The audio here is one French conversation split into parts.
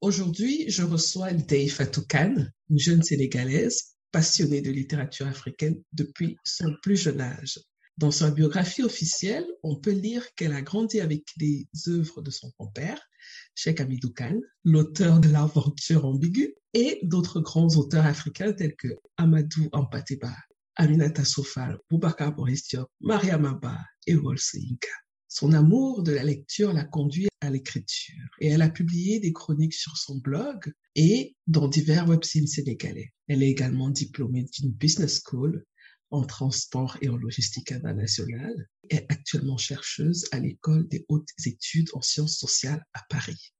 Aujourd'hui, je reçois Ndeye Fatou Kane, une jeune Sénégalaise passionnée de littérature africaine depuis son plus jeune âge. Dans sa biographie officielle, on peut lire qu'elle a grandi avec les œuvres de son grand-père, Cheikh Hamidou Kane, l'auteur de l'aventure ambiguë, et d'autres grands auteurs africains tels que Amadou Ampateba, Aminata Sofal, Boubacar Boris Diop, Mariam Abba et Wolse Inka. Son amour de la lecture l'a conduit à l'écriture et elle a publié des chroniques sur son blog et dans divers websites sénégalais. Elle est également diplômée d'une business school en transport et en logistique internationale et est actuellement chercheuse à l'école des hautes études en sciences sociales à Paris.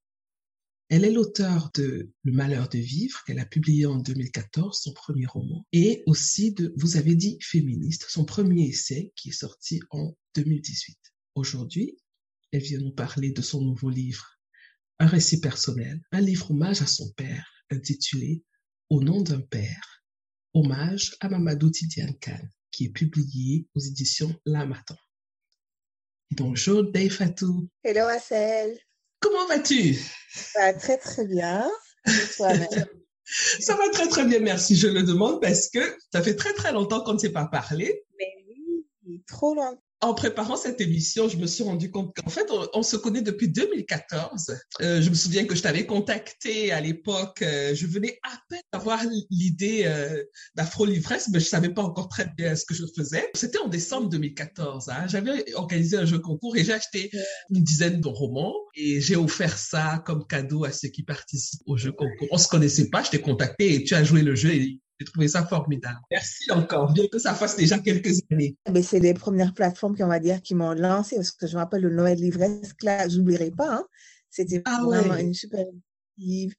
Elle est l'auteur de Le malheur de vivre qu'elle a publié en 2014, son premier roman, et aussi de Vous avez dit féministe, son premier essai qui est sorti en 2018. Aujourd'hui, elle vient nous parler de son nouveau livre, un récit personnel, un livre hommage à son père, intitulé Au nom d'un père, hommage à Mamadou Tidiane Khan, qui est publié aux éditions L'Amaton. Bonjour Dave Fatou. Hello Assel. Comment vas-tu? Ça va très très bien. Ça va très très bien, merci. Je le demande parce que ça fait très très longtemps qu'on ne s'est pas parlé. Mais oui, trop longtemps en préparant cette émission, je me suis rendu compte qu'en fait, on, se connaît depuis 2014. Euh, je me souviens que je t'avais contacté à l'époque. Euh, je venais à peine d'avoir l'idée euh, d'Afro-Livresse, mais je savais pas encore très bien ce que je faisais. C'était en décembre 2014. Hein. J'avais organisé un jeu concours et j'ai acheté une dizaine de romans et j'ai offert ça comme cadeau à ceux qui participent au jeu concours. On se connaissait pas, je t'ai contacté et tu as joué le jeu j'ai trouvé ça formidable. Merci encore, bien que ça fasse déjà quelques années. Mais c'est les premières plateformes qui, on va dire, qui m'ont lancé, parce que je me rappelle le Noël livresque, là, j'oublierai pas. Hein. C'était ah vraiment une super. Et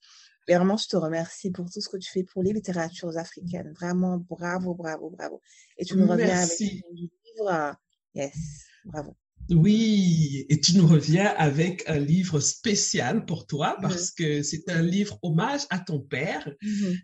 vraiment, je te remercie pour tout ce que tu fais pour les littératures africaines. Vraiment, bravo, bravo, bravo. Et tu nous reviens avec un livre. Yes, bravo. Oui, et tu nous reviens avec un livre spécial pour toi parce que c'est un livre hommage à ton père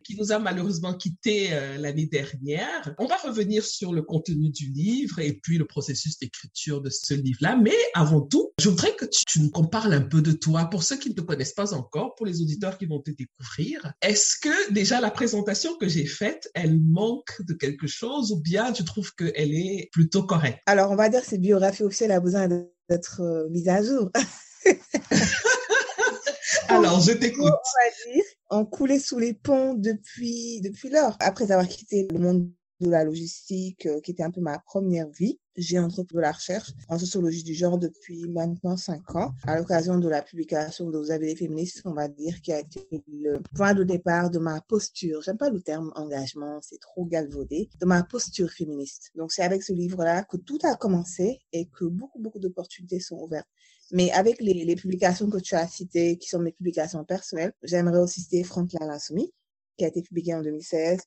qui nous a malheureusement quitté euh, l'année dernière. On va revenir sur le contenu du livre et puis le processus d'écriture de ce livre-là. Mais avant tout, je voudrais que tu, tu nous parles un peu de toi pour ceux qui ne te connaissent pas encore, pour les auditeurs qui vont te découvrir. Est-ce que déjà la présentation que j'ai faite, elle manque de quelque chose ou bien tu trouves qu'elle est plutôt correcte? Alors, on va dire que c'est biographie officielle à besoin d'être euh, mise à jour. Alors, je t'écoute. On coulait sous les ponts depuis, depuis lors. Après avoir quitté le monde de la logistique, euh, qui était un peu ma première vie. J'ai entrepris de la recherche en sociologie du genre depuis maintenant cinq ans, à l'occasion de la publication de Vous avez les féministes, on va dire, qui a été le point de départ de ma posture. J'aime pas le terme engagement, c'est trop galvaudé, de ma posture féministe. Donc c'est avec ce livre-là que tout a commencé et que beaucoup, beaucoup d'opportunités sont ouvertes. Mais avec les, les, publications que tu as citées, qui sont mes publications personnelles, j'aimerais aussi citer Franklin Insoumis, qui a été publié en 2016,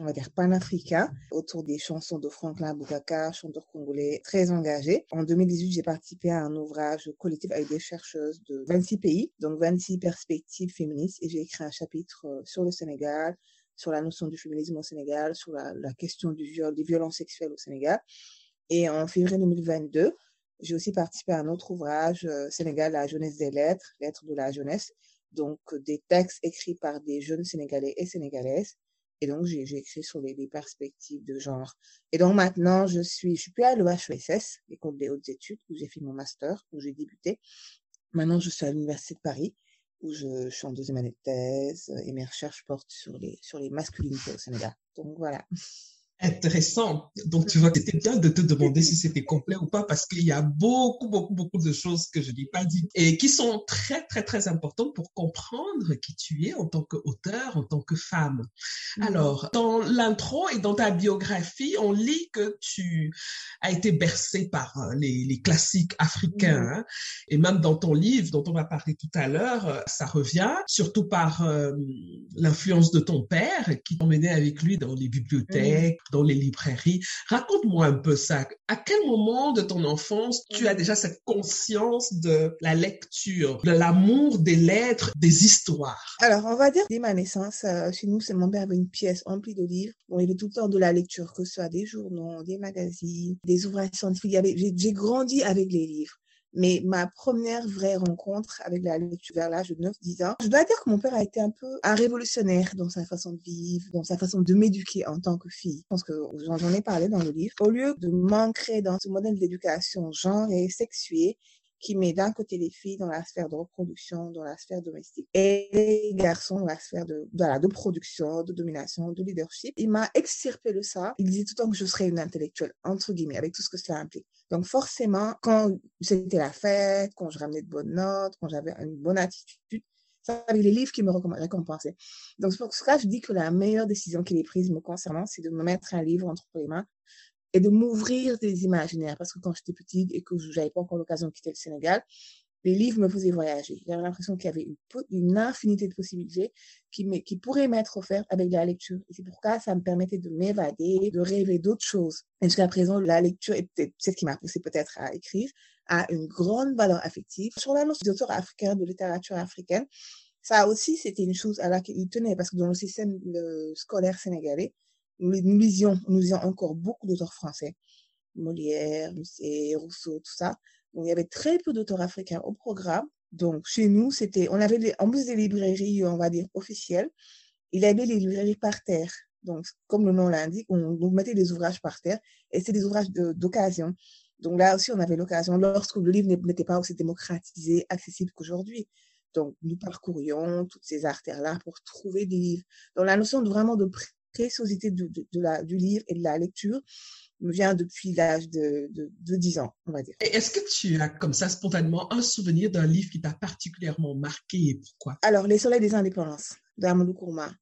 on va dire panafricain, autour des chansons de Franklin Boukaka, chanteur congolais très engagé. En 2018, j'ai participé à un ouvrage collectif avec des chercheuses de 26 pays, donc 26 perspectives féministes, et j'ai écrit un chapitre euh, sur le Sénégal, sur la notion du féminisme au Sénégal, sur la, la question du viol, des violences sexuelles au Sénégal. Et en février 2022, j'ai aussi participé à un autre ouvrage, euh, Sénégal, la jeunesse des lettres, lettres de la jeunesse, donc des textes écrits par des jeunes Sénégalais et Sénégalaises et donc, j'ai écrit sur les, les, perspectives de genre. Et donc, maintenant, je suis, je suis plus à l'EHESS, l'école des hautes études, où j'ai fait mon master, où j'ai débuté. Maintenant, je suis à l'Université de Paris, où je, je, suis en deuxième année de thèse, et mes recherches portent sur les, sur les masculinités au Sénégal. Donc, voilà. Intéressant. Donc, tu vois, c'était bien de te demander si c'était complet ou pas parce qu'il y a beaucoup, beaucoup, beaucoup de choses que je n'ai pas dites et qui sont très, très, très importantes pour comprendre qui tu es en tant qu'auteur, en tant que femme. Mm-hmm. Alors, dans l'intro et dans ta biographie, on lit que tu as été bercée par euh, les, les classiques africains mm-hmm. hein. et même dans ton livre dont on va parler tout à l'heure, euh, ça revient, surtout par euh, l'influence de ton père qui t'emmenait avec lui dans les bibliothèques, dans les librairies. Raconte-moi un peu ça. À quel moment de ton enfance tu as déjà cette conscience de la lecture, de l'amour des lettres, des histoires? Alors, on va dire dès ma naissance, euh, chez nous, c'est mon père avait une pièce remplie de livres. Bon, il y avait tout le temps de la lecture, que ce soit des journaux, des magazines, des ouvrages scientifiques. J'ai grandi avec les livres. Mais ma première vraie rencontre avec la lecture vers l'âge de 9-10 ans, je dois dire que mon père a été un peu un révolutionnaire dans sa façon de vivre, dans sa façon de m'éduquer en tant que fille. Je pense que j'en ai parlé dans le livre. Au lieu de m'ancrer dans ce modèle d'éducation genre et sexué, qui met d'un côté les filles dans la sphère de reproduction, dans la sphère domestique, et les garçons dans la sphère de, production, de domination, de leadership. Il m'a extirpé de ça. Il disait tout le temps que je serais une intellectuelle, entre guillemets, avec tout ce que cela implique. Donc forcément, quand c'était la fête, quand je ramenais de bonnes notes, quand j'avais une bonne attitude, ça avait les livres qui me récompensaient. Donc c'est pour ça que je dis que la meilleure décision qu'il ait prise me concernant, c'est de me mettre un livre entre les mains et de m'ouvrir des imaginaires. Parce que quand j'étais petite et que je n'avais pas encore l'occasion de quitter le Sénégal, les livres me faisaient voyager. J'avais l'impression qu'il y avait une, infinité de possibilités qui, pourraient m'être offertes avec la lecture. Et c'est pourquoi ça me permettait de m'évader, de rêver d'autres choses. Et jusqu'à présent, la lecture est peut-être ce qui m'a poussé peut-être à écrire, a une grande valeur affective. Sur la notion d'auteur africain, de littérature africaine, ça aussi, c'était une chose à laquelle tenait parce que dans le système scolaire sénégalais, nous, lisions, nous lisions encore beaucoup d'auteurs français, Molière, Musset, Rousseau, tout ça. Il y avait très peu d'auteurs africains au programme. Donc, chez nous, c'était, on avait, en plus des librairies, on va dire, officielles, il y avait les librairies par terre. Donc, comme le nom l'indique, on, mettait des ouvrages par terre et c'est des ouvrages d'occasion. Donc là aussi, on avait l'occasion, lorsque le livre n'était pas aussi démocratisé, accessible qu'aujourd'hui. Donc, nous parcourions toutes ces artères-là pour trouver des livres. Donc, la notion vraiment de préciosité de, de, la, du livre et de la lecture me vient depuis l'âge de, de, de 10 ans, on va dire. Est-ce que tu as comme ça spontanément un souvenir d'un livre qui t'a particulièrement marqué et pourquoi? Alors, Les Soleils des Indépendances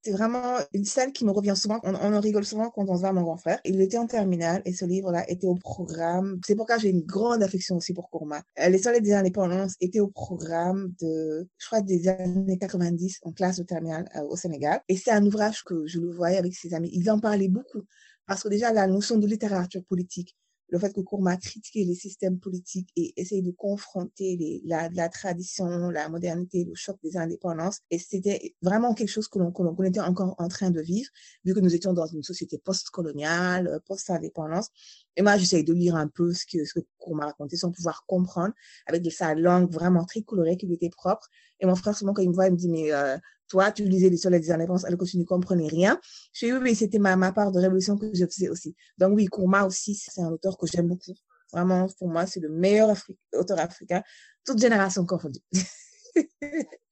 C'est vraiment une scène qui me revient souvent. On, on en rigole souvent quand on se voit mon grand frère. Il était en terminale et ce livre-là était au programme. C'est pourquoi j'ai une grande affection aussi pour Kourma. Euh, les soleils des indépendances étaient au programme de, je crois, des années 90 en classe de terminale euh, au Sénégal. Et c'est un ouvrage que je le voyais avec ses amis. Ils en parlaient beaucoup. Parce que déjà, la notion de littérature politique, le fait que Kourma critiqué les systèmes politiques et essaye de confronter la, tradition, la modernité, le choc des indépendances. Et c'était vraiment quelque chose que l'on était encore en train de vivre, vu que nous étions dans une société post-coloniale, euh, post-indépendance. Et moi, j'essaye de lire un peu ce que, ce que Kourma racontait sans pouvoir comprendre, avec de sa langue vraiment très colorée qui lui était propre. Et mon frère, souvent, quand il me voit, il me dit, mais euh, toi, tu lisais les soleils des indépendances alors que tu ne comprenais rien. Je dis, oui, mais c'était ma, ma part de révolution que je faisais aussi. Donc oui, Kourma aussi, c'est un auteur que j'aime beaucoup. Vraiment, pour moi, c'est le meilleur auteur africain, toute génération confondue.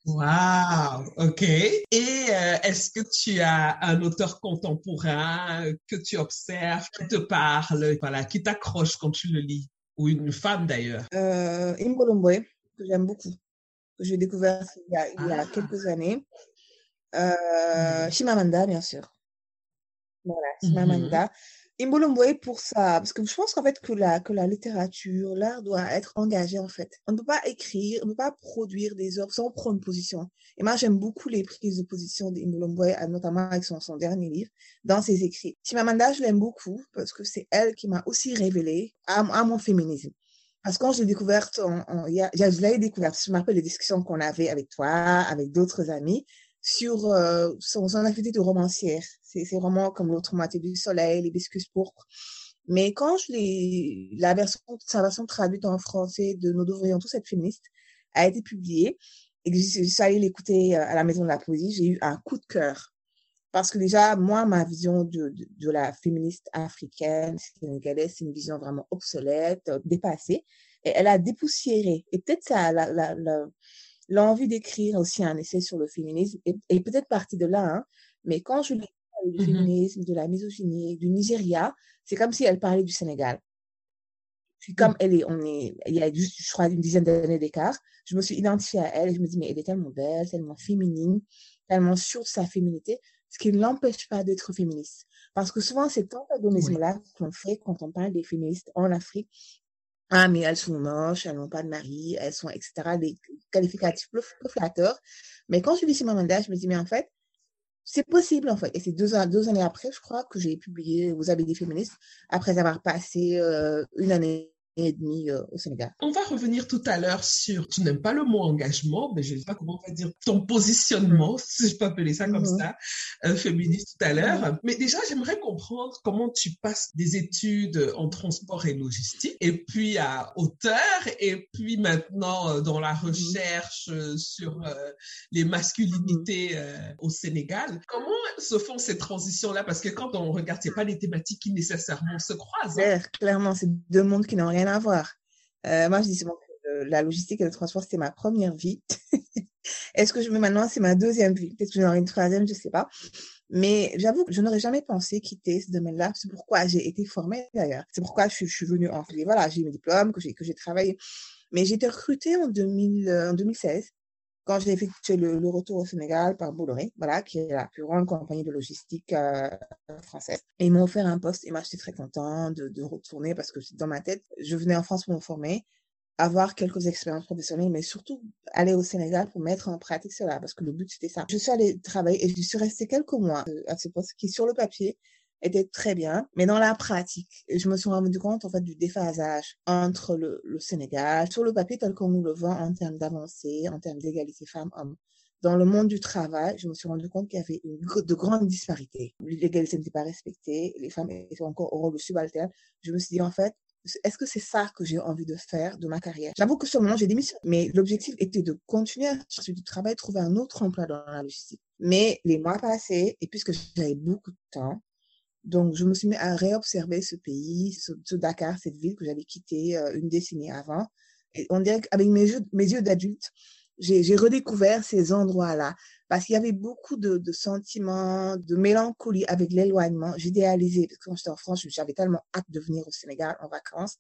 Wow, ok. Et euh, est-ce que tu as un auteur contemporain que tu observes, qui te parle, voilà, qui t'accroche quand tu le lis, ou une femme d'ailleurs euh, que j'aime beaucoup que j'ai découvert il y a, il y a ah. quelques années. Euh, Chimamanda, bien sûr. Voilà, Chimamanda. Mm pour ça, parce que je pense qu'en fait que la, que la littérature, l'art doit être engagé en fait. On ne peut pas écrire, on ne peut pas produire des œuvres sans prendre position. Et moi, j'aime beaucoup les prises de position d'Imbulumboy, notamment avec son, son dernier livre, dans ses écrits. Chimamanda, je l'aime beaucoup parce que c'est elle qui m'a aussi révélé à, mon féminisme. Parce que quand je l'ai découverte, je l'avais découverte, je me rappelle les discussions qu'on avait avec toi, avec d'autres amis, sur euh, son, son, activité de romancière. C'est vraiment comme l'autre moitié du soleil, les biscuits pourpres. Mais quand je l'ai, la version, sa version traduite en français de Nous devrions tous être féministes a été publiée et que je suis allée l'écouter euh, à la maison de la poésie, j'ai eu un coup de cœur. Parce que déjà, moi, ma vision de, de, de la féministe africaine, sénégalaise, c'est une vision vraiment obsolète, euh, dépassée. Et elle a dépoussiéré. Et peut-être ça, la, la, la, l'envie d'écrire aussi un essai sur le féminisme est, est peut-être partie de là. Hein. Mais quand je l'ai du mmh féminisme, de la misogynie, du Nigeria, c'est comme si elle parlait du Sénégal. Puis mmh. comme elle est, on est, il y a juste, je crois, une dizaine d'années d'écart, je me suis identifiée à elle et je me dis, mais elle est tellement belle, tellement féminine, tellement sûre de sa féminité, ce qui ne l'empêche pas d'être féministe. Parce que souvent, c'est antagonisme-là qu'on fait quand on parle des féministes en Afrique. Ah, mais elles sont moches, elles n'ont pas de mari, elles sont, etc., des qualificatifs peu, flatteurs. Mais quand je dis Simon Manda, je me dis, mais en fait, c'est possible, en fait. Et c'est deux, deux années après, je crois, que j'ai publié Vous avez des féministes, après avoir passé euh, une année et demi euh, au Sénégal. On va revenir tout à l'heure sur, tu n'aimes pas le mot engagement, mais je ne sais pas comment on va dire, ton positionnement, si je peux appeler ça comme mhm. ça, euh, féministe tout à l'heure. Mhm. Mais déjà, j'aimerais comprendre comment tu passes des études en transport et logistique, et puis à hauteur, et puis maintenant euh, dans la mhm. recherche sur les masculinités au Sénégal. Comment se font ces transitions-là? Parce que quand on regarde, c'est pas des thématiques qui nécessairement se croisent. Hein. Clairement, c'est deux mondes qui n'ont rien à voir. Euh, moi, je dis que la logistique et le transport, c'était ma première vie. Est-ce que je me maintenant, c'est ma deuxième vie? Peut-être que j'en aurai une troisième, je ne sais pas. Mais j'avoue que je n'aurais jamais pensé quitter ce domaine-là. C'est pourquoi j'ai été formée d'ailleurs. C'est pourquoi je, suis venue en Voilà, j'ai mes diplômes, que j'ai, que j'ai travaillé. Mais j'ai été recrutée en, 2000, euh, en 2016 quand j'ai effectué le, retour au Sénégal par Bolloré, voilà, qui est la plus grande compagnie de logistique euh, française. Et ils m'ont offert un poste et moi j'étais très content de, de, retourner parce que dans ma tête, je venais en France pour me former, avoir quelques expériences professionnelles, mais surtout aller au Sénégal pour mettre en pratique cela parce que le but c'était ça. Je suis allée travailler et je suis restée quelques mois euh, à ce poste qui sur le papier était très bien, mais dans la pratique, je me suis rendu compte en fait du déphasage entre le, le Sénégal, sur le papier tel qu'on nous le vend en termes d'avancée, en termes d'égalité femmes-hommes. Dans le monde du travail, je me suis rendu compte qu'il y avait une, de grandes disparités. L'égalité n'était pas respectée, les femmes étaient encore au rôle subalterne. Je me suis dit en fait, est-ce que c'est ça que j'ai envie de faire de ma carrière? J'avoue que sur le moment, j'ai démissionné, mais l'objectif était de continuer à chercher du travail, trouver un autre emploi dans la logistique. Mais les mois passés, et puisque j'avais beaucoup de temps, donc, je me suis mis à réobserver ce pays, ce, Dakar, cette ville que j'avais quittée euh, une décennie avant. Et on dirait qu'avec mes yeux, mes yeux d'adulte, j'ai redécouvert ces endroits-là parce qu'il y avait beaucoup de, de, sentiments, de mélancolie avec l'éloignement. J'idéalisais, parce que quand j'étais en France, j'avais tellement hâte de venir au Sénégal en vacances.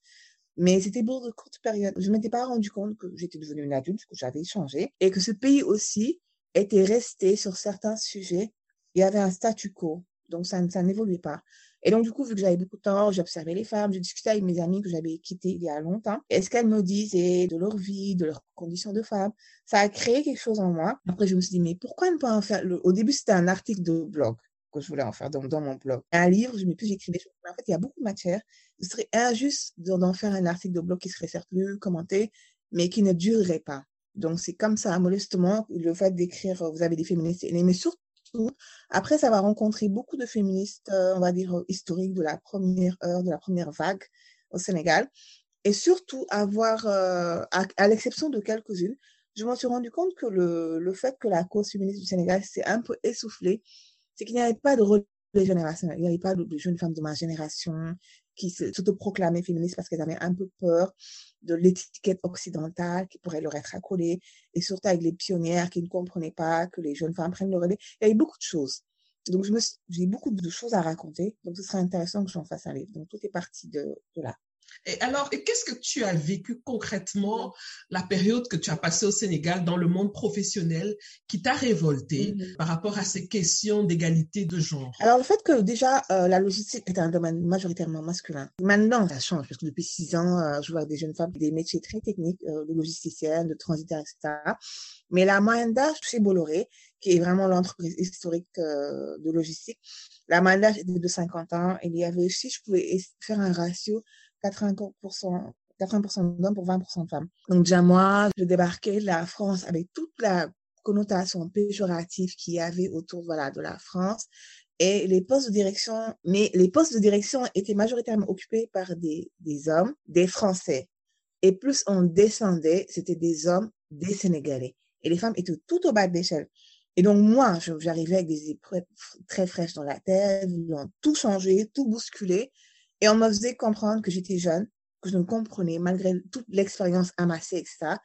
Mais c'était pour de courtes périodes. Je ne m'étais pas rendu compte que j'étais devenue une adulte, que j'avais changé et que ce pays aussi était resté sur certains sujets. Il y avait un statu quo donc, ça, ça n'évoluait pas. Et donc, du coup, vu que j'avais beaucoup de temps, j'observais les femmes, je discutais avec mes amis que j'avais quittées il y a longtemps. Et ce qu'elles me disaient de leur vie, de leurs conditions de femme, ça a créé quelque chose en moi. Après, je me suis dit, mais pourquoi ne pas en faire Au début, c'était un article de blog que je voulais en faire dans, dans mon blog. Un livre, je plus j'écrivais. Mais en fait, il y a beaucoup de matière. Ce serait injuste d'en faire un article de blog qui serait certes lu, commenté, mais qui ne durerait pas. Donc, c'est comme ça, modestement, le fait d'écrire, vous avez des féministes, mais surtout, après ça va rencontrer beaucoup de féministes, euh, on va dire, euh, historiques de la première heure, de la première vague au Sénégal. Et surtout, avoir, euh, à, l'exception de quelques-unes, je m'en suis rendu compte que le, le fait que la cause féministe du Sénégal s'est un peu essoufflée, c'est qu'il n'y avait pas de relais générationnel. Il n'y avait pas de jeunes femmes de ma génération qui s'autoproclamaient féministes parce qu'elles avaient un peu peur de l'étiquette occidentale qui pourrait leur être accolée, et surtout avec les pionnières qui ne comprenaient pas que les jeunes femmes prennent le relais. Il y avait beaucoup de choses. Donc, j'ai beaucoup de choses à raconter. Donc, ce serait intéressant que j'en fasse un livre. Donc, tout est parti de, de là. Et alors, qu'est-ce que tu as vécu concrètement la période que tu as passée au Sénégal dans le monde professionnel qui t'a révolté mhm. par rapport à ces questions d'égalité de genre? Alors, le fait que déjà euh, la logistique est un domaine majoritairement masculin. Maintenant, ça change parce que depuis six ans, euh, je vois des jeunes femmes des métiers très techniques, euh, de logisticiennes, de transitaires, etc. Mais la moyenne d'âge chez Bolloré, qui est vraiment l'entreprise historique de logistique, la moyenne d'âge était de 50 ans. Il y avait, si je pouvais faire un ratio, 80%, 80% d'hommes pour 20% de femmes. Donc déjà moi, je débarquais de la France avec toute la connotation péjorative qu'il y avait autour voilà, de la France. Et les postes de direction, mais les postes de direction étaient majoritairement occupés par des, des hommes, des Français. Et plus on descendait, c'était des hommes, des Sénégalais. Et les femmes étaient tout au bas de l'échelle. Et donc, moi, j'arrivais avec des épreuves très fraîches dans la tête, voulant tout changer, tout bousculer. Et on me faisait comprendre que j'étais jeune, que je ne comprenais, malgré toute l'expérience amassée, etc.,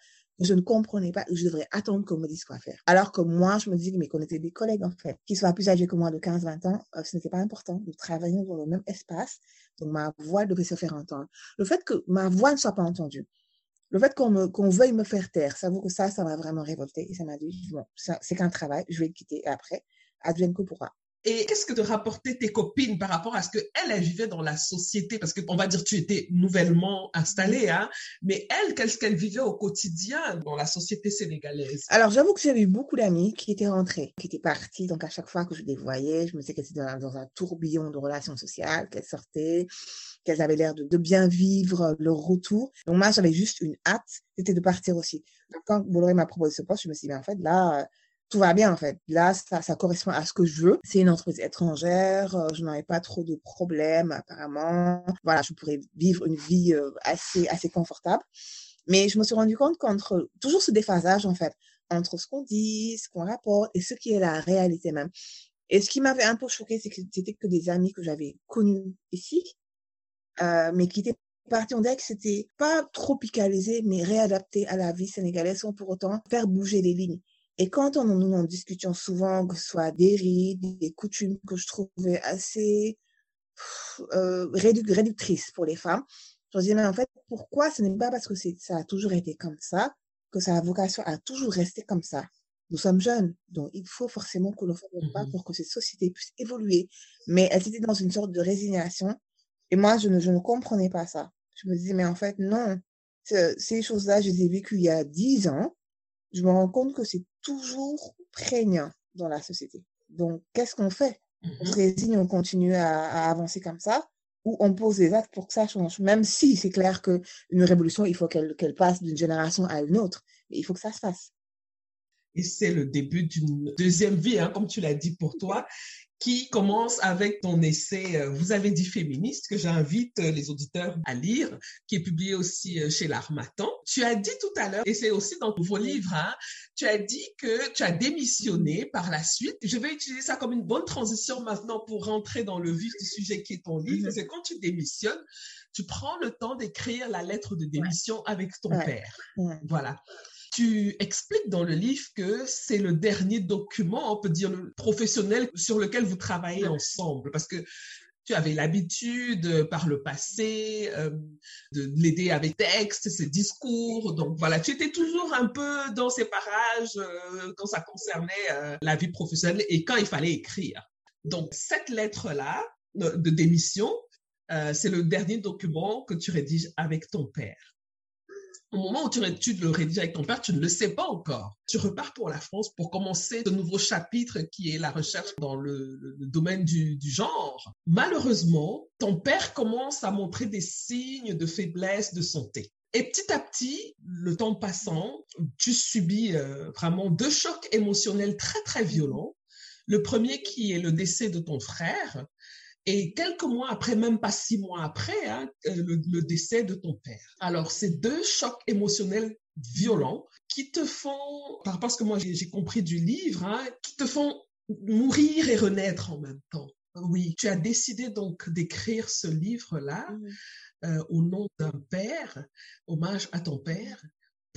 je ne comprenais pas, je devrais attendre qu'on me dise quoi faire. Alors que moi, je me disais, mais qu'on était des collègues, en fait, qui soient plus âgés que moi de 15, 20 ans, euh, ce n'était pas important. Nous travaillions dans le même espace, donc ma voix devait se faire entendre. Le fait que ma voix ne soit pas entendue, le fait qu'on veuille me faire taire, ça que ça, ça m'a vraiment révolté. Et ça m'a dit, bon, c'est qu'un travail, je vais le quitter après, advienne que pourra. Et qu'est-ce que te rapportaient tes copines par rapport à ce qu'elles, elles vivaient dans la société? Parce qu'on va dire tu étais nouvellement installée, hein, mais elles, qu'est-ce qu'elles vivaient au quotidien dans la société sénégalaise? Alors, j'avoue que j'avais eu beaucoup d'amis qui étaient rentrés, qui étaient partis. Donc, à chaque fois que je les voyais, je me disais qu'elles étaient dans, un tourbillon de relations sociales, qu'elles sortaient, qu'elles avaient l'air de, de, bien vivre leur retour. Donc, moi, j'avais juste une hâte, c'était de partir aussi. Donc, quand Bolloré m'a proposé ce poste, je me suis dit, mais en fait, là, tout va bien en fait. Là, ça, ça correspond à ce que je veux. C'est une entreprise étrangère, euh, je n'aurais pas trop de problèmes apparemment. Voilà, je pourrais vivre une vie euh, assez assez confortable. Mais je me suis rendu compte qu'entre toujours ce déphasage en fait entre ce qu'on dit, ce qu'on rapporte et ce qui est la réalité même. Et ce qui m'avait un peu choqué, c'est que c'était que des amis que j'avais connus ici, euh, mais qui étaient partis. Dirait que c'était pas tropicalisé, mais réadapté à la vie sénégalaise sans pour autant faire bouger les lignes. Et quand on, nous en discutions souvent, que ce soit des rites, des coutumes que je trouvais assez euh, réductrices pour les femmes, je me disais, mais en fait, pourquoi ce n'est pas parce que ça a toujours été comme ça que ça a vocation à toujours rester comme ça? Nous sommes jeunes, donc il faut forcément que l'on fasse pas mmh pour que cette société puisse évoluer. Mais elle était dans une sorte de résignation. Et moi, je ne, je ne comprenais pas ça. Je me disais, mais en fait, non. Ces choses-là, je les ai vécues il y a dix ans je me rends compte que c'est toujours prégnant dans la société. Donc, qu'est-ce qu'on fait? On se mmh résigne, on continue à, à, avancer comme ça, ou on pose des actes pour que ça change. Même si c'est clair qu'une révolution, il faut qu'elle qu'elle passe d'une génération à une autre, mais il faut que ça se fasse. Et c'est le début d'une deuxième vie, hein, comme tu l'as dit pour toi qui commence avec ton essai euh, Vous avez dit féministe, que j'invite euh, les auditeurs à lire, qui est publié aussi euh, chez l'Armatan. Tu as dit tout à l'heure, et c'est aussi dans vos livres, hein, tu as dit que tu as démissionné par la suite. Je vais utiliser ça comme une bonne transition maintenant pour rentrer dans le vif du sujet qui est ton livre. Mm-hmm. C'est quand tu démissionnes, tu prends le temps d'écrire la lettre de démission avec ton père. Voilà. Tu expliques dans le livre que c'est le dernier document, on peut dire, le professionnel sur lequel vous travaillez ensemble, parce que tu avais l'habitude euh, par le passé euh, de l'aider avec textes, ses discours. Donc voilà, tu étais toujours un peu dans ces parages euh, quand ça concernait la vie professionnelle et quand il fallait écrire. Donc cette lettre-là de démission, c'est le dernier document que tu rédiges avec ton père au moment où tu, le rédiges avec ton père, tu ne le sais pas encore. Tu repars pour la France pour commencer ce nouveau chapitre qui est la recherche dans le, domaine du, genre. Malheureusement, ton père commence à montrer des signes de faiblesse de santé. Et petit à petit, le temps passant, tu subis euh, vraiment deux chocs émotionnels très très violents. Le premier qui est le décès de ton frère et quelques mois après, même pas six mois après, hein, euh, le, décès de ton père. Alors, c'est deux chocs émotionnels violents qui te font, par rapport à ce que moi j'ai compris du livre, hein, qui te font mourir et renaître en même temps. Oui, tu as décidé donc d'écrire ce livre-là mmh. euh, au nom d'un père, hommage à ton père,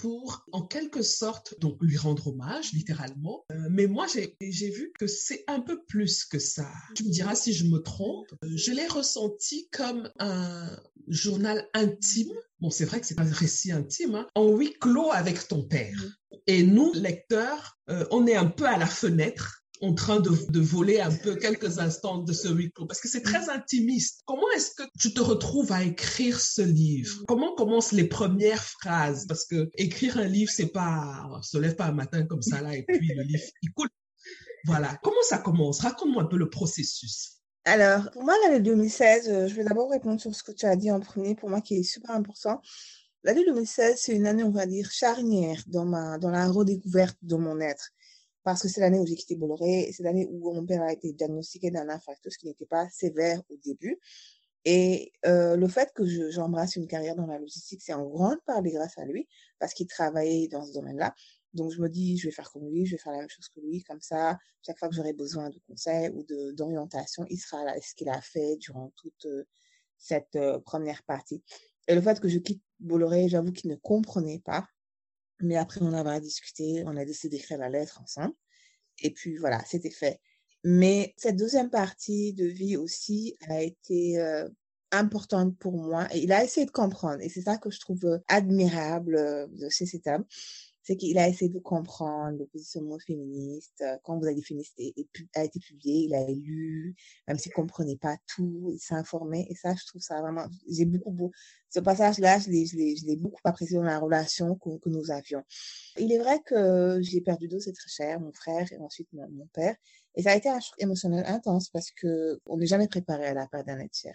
pour en quelque sorte donc lui rendre hommage littéralement. Euh, mais moi j'ai vu que c'est un peu plus que ça. Tu me diras si je me trompe. Je l'ai ressenti comme un journal intime. Bon, c'est vrai que c'est pas un récit intime, hein, en huis clos avec ton père. Mmh. Et nous, lecteurs, euh, on est un peu à la fenêtre en train de, voler un peu quelques instants de ce huis parce que c'est très intimiste. Comment est-ce que tu te retrouves à écrire ce livre? Comment commencent les premières phrases? Parce que écrire un livre, c'est pas, on se lève pas un matin comme ça là et puis le livre il coule. Voilà. Comment ça commence? Raconte-moi un peu le processus. Alors, pour moi, l'année 2016, euh, je vais d'abord répondre sur ce que tu as dit en premier, pour moi qui est super important. L'année 2016, c'est une année, on va dire, charnière dans ma, dans la redécouverte de mon être parce que c'est l'année où j'ai quitté Bolloré, c'est l'année où mon père a été diagnostiqué d'un infarctus qui n'était pas sévère au début. Et euh, le fait que j'embrasse une carrière dans la logistique, c'est en grande partie grâce à lui, parce qu'il travaillait dans ce domaine-là. Donc je me dis, je vais faire comme lui, je vais faire la même chose que lui, comme ça, chaque fois que j'aurai besoin de conseils ou d'orientation, il sera là, ce qu'il a fait durant toute euh, cette euh, première partie. Et le fait que je quitte Bolloré, j'avoue qu'il ne comprenait pas Mais après on avait discuté, on a décidé d'écrire la lettre ensemble. Et puis voilà, c'était fait. Mais cette deuxième partie de vie aussi a été euh, importante pour moi. Et il a essayé de comprendre. Et c'est ça que je trouve euh, admirable euh, de chez cet homme. C'est qu'il a essayé de comprendre le positionnement féministe. Quand vous avez féministe a été publié, il a lu, même s'il comprenait pas tout, il s'est informé. Et ça, je trouve ça vraiment, j'ai beaucoup, beaucoup, ce passage-là, je l'ai, beaucoup apprécié dans la relation que, que nous avions. Il est vrai que j'ai perdu deux êtres chers, mon frère et ensuite mon, mon père. Et ça a été un choc émotionnel intense parce que on n'est jamais préparé à la perte d'un être cher,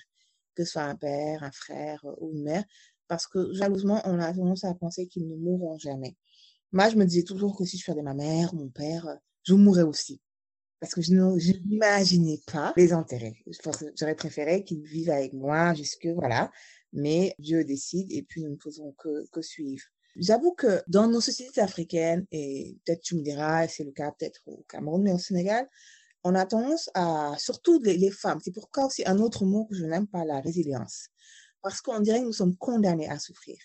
que ce soit un père, un frère euh, ou une mère, parce que jalousement, on a tendance à penser qu'ils ne mourront jamais. Moi, je me disais toujours que si je perdais ma mère, mon père, euh, je mourrais aussi. Parce que je n'imaginais pas les enterrer. J'aurais préféré qu'ils vivent avec moi jusque, voilà. Mais Dieu décide et puis nous ne faisons que, que suivre. J'avoue que dans nos sociétés africaines, et peut-être tu me diras, c'est le cas peut-être au Cameroun, mais au Sénégal, on a tendance à, surtout les, femmes, c'est pourquoi aussi un autre mot que je n'aime pas, la résilience. Parce qu'on dirait que nous sommes condamnés à souffrir.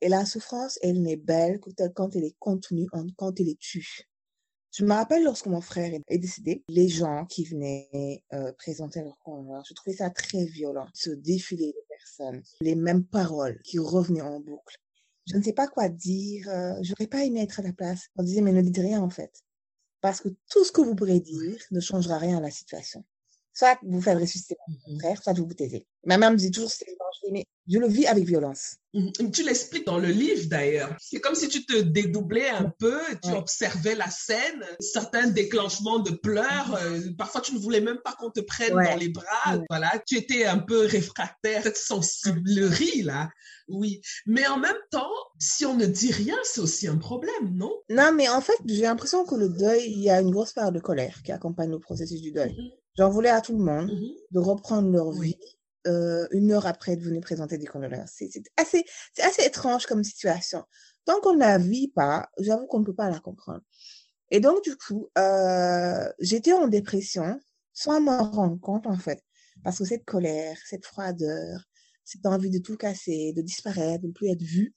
Et la souffrance, elle n'est belle que quand elle est contenue, quand elle est tue. Je me rappelle lorsque mon frère est décédé, les gens qui venaient euh, présenter leur condoléances, je trouvais ça très violent, ce défilé de personnes, les mêmes paroles qui revenaient en boucle je ne sais pas quoi dire, euh, j'aurais pas aimé être à la place. On disait, mais ne dites rien en fait. Parce que tout ce que vous pourrez dire ne changera rien à la situation. Soit vous faites ressusciter mon mmh frère, soit vous vous taisez. Ma mère me dit toujours, c'est mais je le vis avec violence. Mmh. Tu l'expliques dans le livre d'ailleurs. C'est comme si tu te dédoublais un peu, tu observais la scène, certains déclenchements de pleurs. Euh, parfois, tu ne voulais même pas qu'on te prenne dans les bras. Voilà, tu étais un peu réfractaire, cette sensiblerie là. Oui, mais en même temps, si on ne dit rien, c'est aussi un problème, non? Non, mais en fait, j'ai l'impression que le deuil, il y a une grosse part de colère qui accompagne le processus du deuil. Mmh J'en voulais à tout le monde de reprendre leur vie euh, une heure après de venir présenter des condoléances. C'est assez, c'est assez étrange comme situation. Tant qu'on ne la vit pas, j'avoue qu'on ne peut pas la comprendre. Et donc, du coup, euh, j'étais en dépression sans m'en rendre compte, en fait. Parce que cette colère, cette froideur, cette envie de tout casser, de disparaître, de ne plus être vue,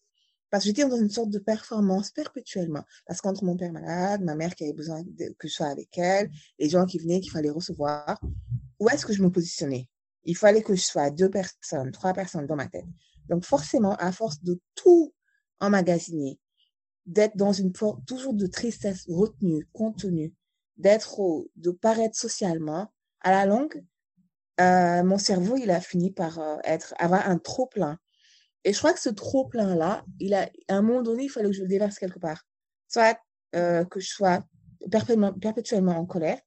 parce que j'étais dans une sorte de performance perpétuellement. Parce qu'entre mon père malade, ma mère qui avait besoin que je sois avec elle, les gens qui venaient, qu'il fallait recevoir, où est-ce que je me positionnais? Il fallait que je sois deux personnes, trois personnes dans ma tête. Donc forcément, à force de tout emmagasiner, d'être dans une toujours de tristesse retenue, contenue, d'être de paraître socialement, à la longue, euh, mon cerveau, il a fini par euh, être, avoir un trop plein. Et je crois que ce trop plein là, il a, à un moment donné, il fallait que je le déverse quelque part. Soit euh, que je sois perpétuellement, perpétuellement en colère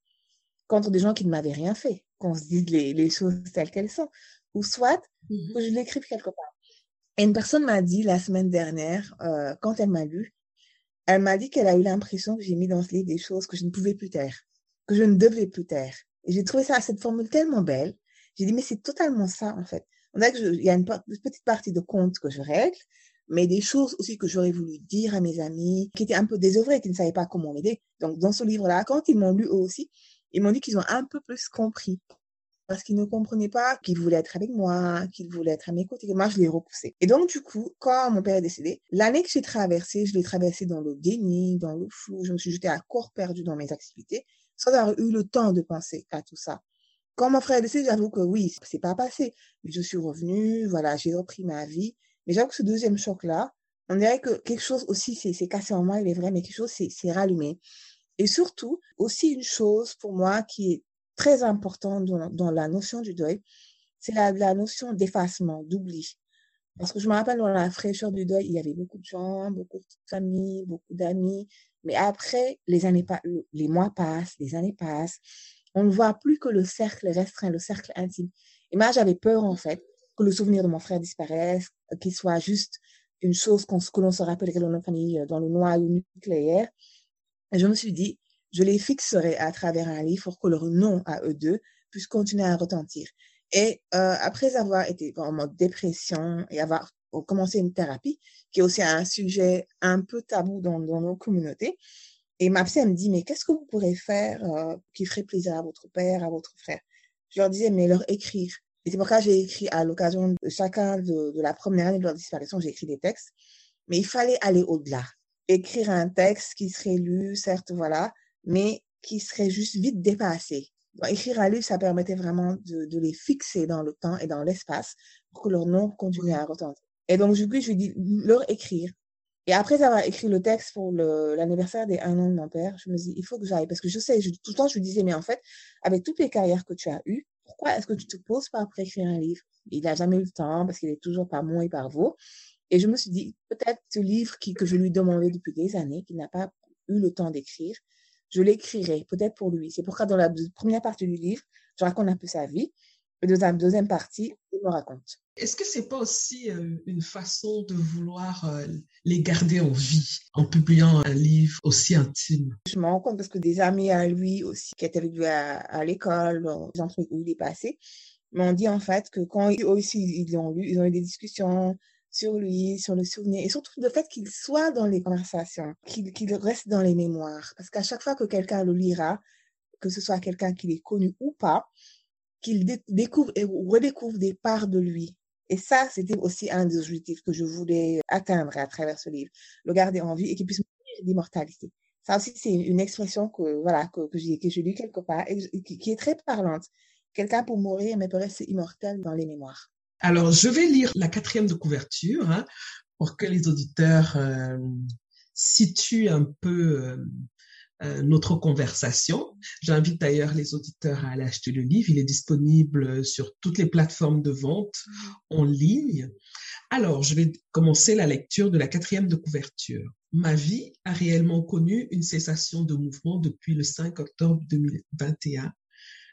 contre des gens qui ne m'avaient rien fait qu'on se dise les, les, choses telles qu'elles sont, ou soit mmh que je l'écrive quelque part. Et une personne m'a dit la semaine dernière, euh, quand elle m'a lu, elle m'a dit qu'elle a eu l'impression que j'ai mis dans ce livre des choses que je ne pouvais plus taire, que je ne devais plus taire. Et j'ai trouvé ça, cette formule tellement belle. J'ai dit, mais c'est totalement ça, en fait. Il y a une, petite partie de compte que je règle, mais des choses aussi que j'aurais voulu dire à mes amis, qui étaient un peu désœuvrés, qui ne savaient pas comment m'aider. Donc, dans ce livre-là, quand ils m'ont lu eux aussi, ils m'ont dit qu'ils ont un peu plus compris. Parce qu'ils ne comprenaient pas qu'ils voulaient être avec moi, qu'ils voulaient être à mes côtés. Moi, je les repoussais. Et donc, du coup, quand mon père est décédé, l'année que j'ai traversée, je l'ai traversée dans le déni, dans le flou. Je me suis jetée à corps perdu dans mes activités, sans avoir eu le temps de penser à tout ça. Quand mon frère est décédé, j'avoue que oui, c'est pas passé. Je suis revenue, voilà, j'ai repris ma vie. Mais j'avoue que ce deuxième choc-là, on dirait que quelque chose aussi s'est cassé en moi, il est vrai, mais quelque chose s'est rallumé. Et surtout, aussi une chose pour moi qui est très importante dans, la notion du deuil, c'est la, notion d'effacement, d'oubli. Parce que je me rappelle dans la fraîcheur du deuil, il y avait beaucoup de gens, beaucoup de familles, beaucoup d'amis. Mais après, les années les mois passent, les années passent. On ne voit plus que le cercle restreint, le cercle intime. Et moi, j'avais peur, en fait, que le souvenir de mon frère disparaisse, qu'il soit juste une chose que l'on se rappelle dans notre famille, dans le noyau nucléaire. Et je me suis dit, je les fixerai à travers un livre pour que leur nom à eux deux puisse continuer à retentir. Et euh, après avoir été en mode dépression et avoir commencé une thérapie, qui est aussi un sujet un peu tabou dans nos communautés, et ma psy, elle me dit, mais qu'est-ce que vous pourrez faire euh, qui ferait plaisir à votre père, à votre frère? Je leur disais, mais leur écrire. Et c'est pourquoi j'ai écrit à l'occasion de chacun de, de la première année de leur disparition, j'ai écrit des textes. Mais il fallait aller au-delà. écrire un texte qui serait lu, certes, voilà, mais qui serait juste vite dépassé. écrire un livre, ça permettait vraiment de, de, les fixer dans le temps et dans l'espace pour que leur nom continue à retentir. Et donc, du coup, je lui dis, leur écrire. Et après avoir écrit le texte pour l'anniversaire des un an de mon père, je me dis, il faut que j'aille. Parce que je sais, tout le temps, je lui disais, mais en fait, avec toutes les carrières que tu as eues, pourquoi est-ce que tu te poses pas pour écrire un livre? Il n'a jamais eu le temps parce qu'il est toujours par moi et par vous. Et je me suis dit, peut-être ce livre qui, que je lui demandais depuis des années, qu'il n'a pas eu le temps d'écrire, je l'écrirai peut-être pour lui. C'est pourquoi dans la première partie du livre, je raconte un peu sa vie. Et dans la deuxième partie, il me raconte. Est-ce que c'est pas aussi euh, une façon de vouloir euh, les garder en vie en publiant un livre aussi intime? Je me rends compte parce que des amis à lui aussi qui étaient avec lui à, l'école, dans les trucs où il est passé, m'ont dit en fait que quand eux aussi ils l'ont lu, ils ont eu des discussions sur lui, sur le souvenir, et surtout le fait qu'il soit dans les conversations, qu'il reste dans les mémoires. Parce qu'à chaque fois que quelqu'un le lira, que ce soit quelqu'un qui l'ait connu ou pas, qu'il découvre et redécouvre des parts de lui et ça, c'était aussi un des objectifs que je voulais atteindre à travers ce livre, le garder en vie et qu'il puisse mourir d'immortalité. Ça aussi, c'est une expression que, voilà, que, que j'ai, que j'ai lu quelque part et qui, est très parlante. Quelqu'un pour mourir, mais peut rester immortel dans les mémoires. Alors, je vais lire la quatrième de couverture hein, pour que les auditeurs euh, situent un peu euh, euh, notre conversation. J'invite d'ailleurs les auditeurs à aller acheter le livre. Il est disponible sur toutes les plateformes de vente en ligne. Alors, je vais commencer la lecture de la quatrième de couverture. Ma vie a réellement connu une cessation de mouvement depuis le 5 octobre 2021,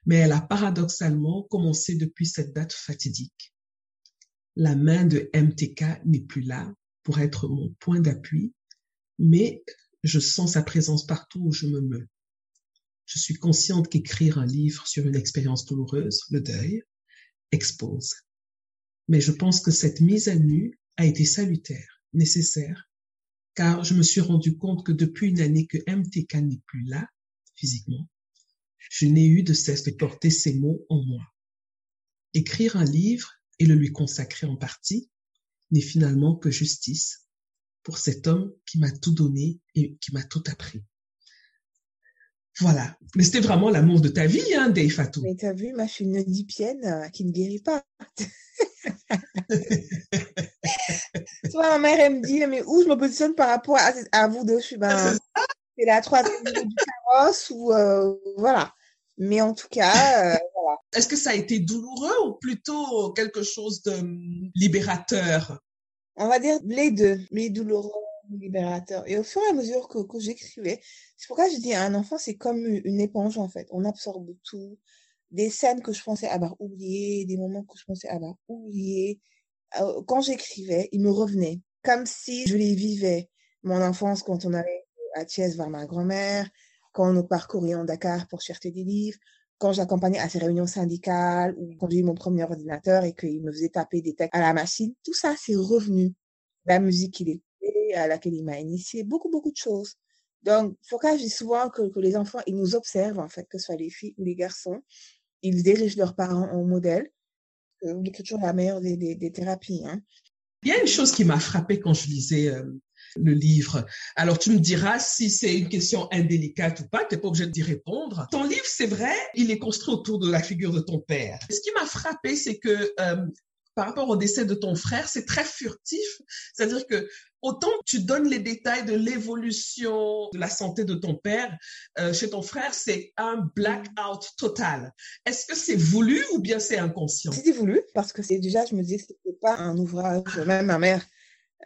mais elle a paradoxalement commencé depuis cette date fatidique. La main de MTK n'est plus là pour être mon point d'appui, mais je sens sa présence partout où je me meus. Je suis consciente qu'écrire un livre sur une expérience douloureuse, le deuil, expose. Mais je pense que cette mise à nu a été salutaire, nécessaire, car je me suis rendu compte que depuis une année que MTK n'est plus là, physiquement, je n'ai eu de cesse de porter ces mots en moi. Écrire un livre et le lui consacrer en partie n'est finalement que justice, pour cet homme qui m'a tout donné et qui m'a tout appris. Voilà. Mais c'était vraiment l'amour de ta vie, hein, Dave Fatou. Mais t'as vu, ma je suis une oedipienne euh, qui ne guérit pas. Toi, ma mère, elle me dit, mais où je me positionne par rapport à, vous deux? Je suis, ben, c'est la troisième du carrosse ou, euh, voilà. Mais en tout cas, euh, voilà. Est-ce que ça a été douloureux ou plutôt quelque chose de hum, libérateur? On va dire les deux, les douloureux, libérateurs. Et au fur et à mesure que, que j'écrivais, c'est pourquoi je dis un enfant, c'est comme une éponge en fait. On absorbe tout. Des scènes que je pensais avoir oubliées, des moments que je pensais avoir oubliés. Euh, quand j'écrivais, ils me revenaient. Comme si je les vivais. Mon enfance, quand on allait à Thiès voir ma grand-mère, quand nous parcourions Dakar pour chercher des livres, quand j'accompagnais à ces réunions syndicales ou quand j'ai eu mon premier ordinateur et qu'il me faisait taper des textes à la machine, tout ça, c'est revenu. La musique qu'il écoutait, à laquelle il m'a initié, beaucoup, beaucoup de choses. Donc, pourquoi je dis souvent que, les enfants, ils nous observent, en fait, que ce soit les filles ou les garçons. Ils dirigent leurs parents en modèle. L'écriture est la meilleure des thérapies. Hein. Il y a une chose qui m'a frappée quand je lisais euh, le livre. Alors tu me diras si c'est une question indélicate ou pas, tu n'es pas obligé d'y répondre. Ton livre, c'est vrai, il est construit autour de la figure de ton père. Ce qui m'a frappé, c'est que euh, par rapport au décès de ton frère, c'est très furtif. C'est-à-dire que autant tu donnes les détails de l'évolution de la santé de ton père, euh, chez ton frère, c'est un blackout total. Est-ce que c'est voulu ou bien c'est inconscient? C'est voulu parce que c'est déjà, je me dis, c'était pas un ouvrage. Même ma mère,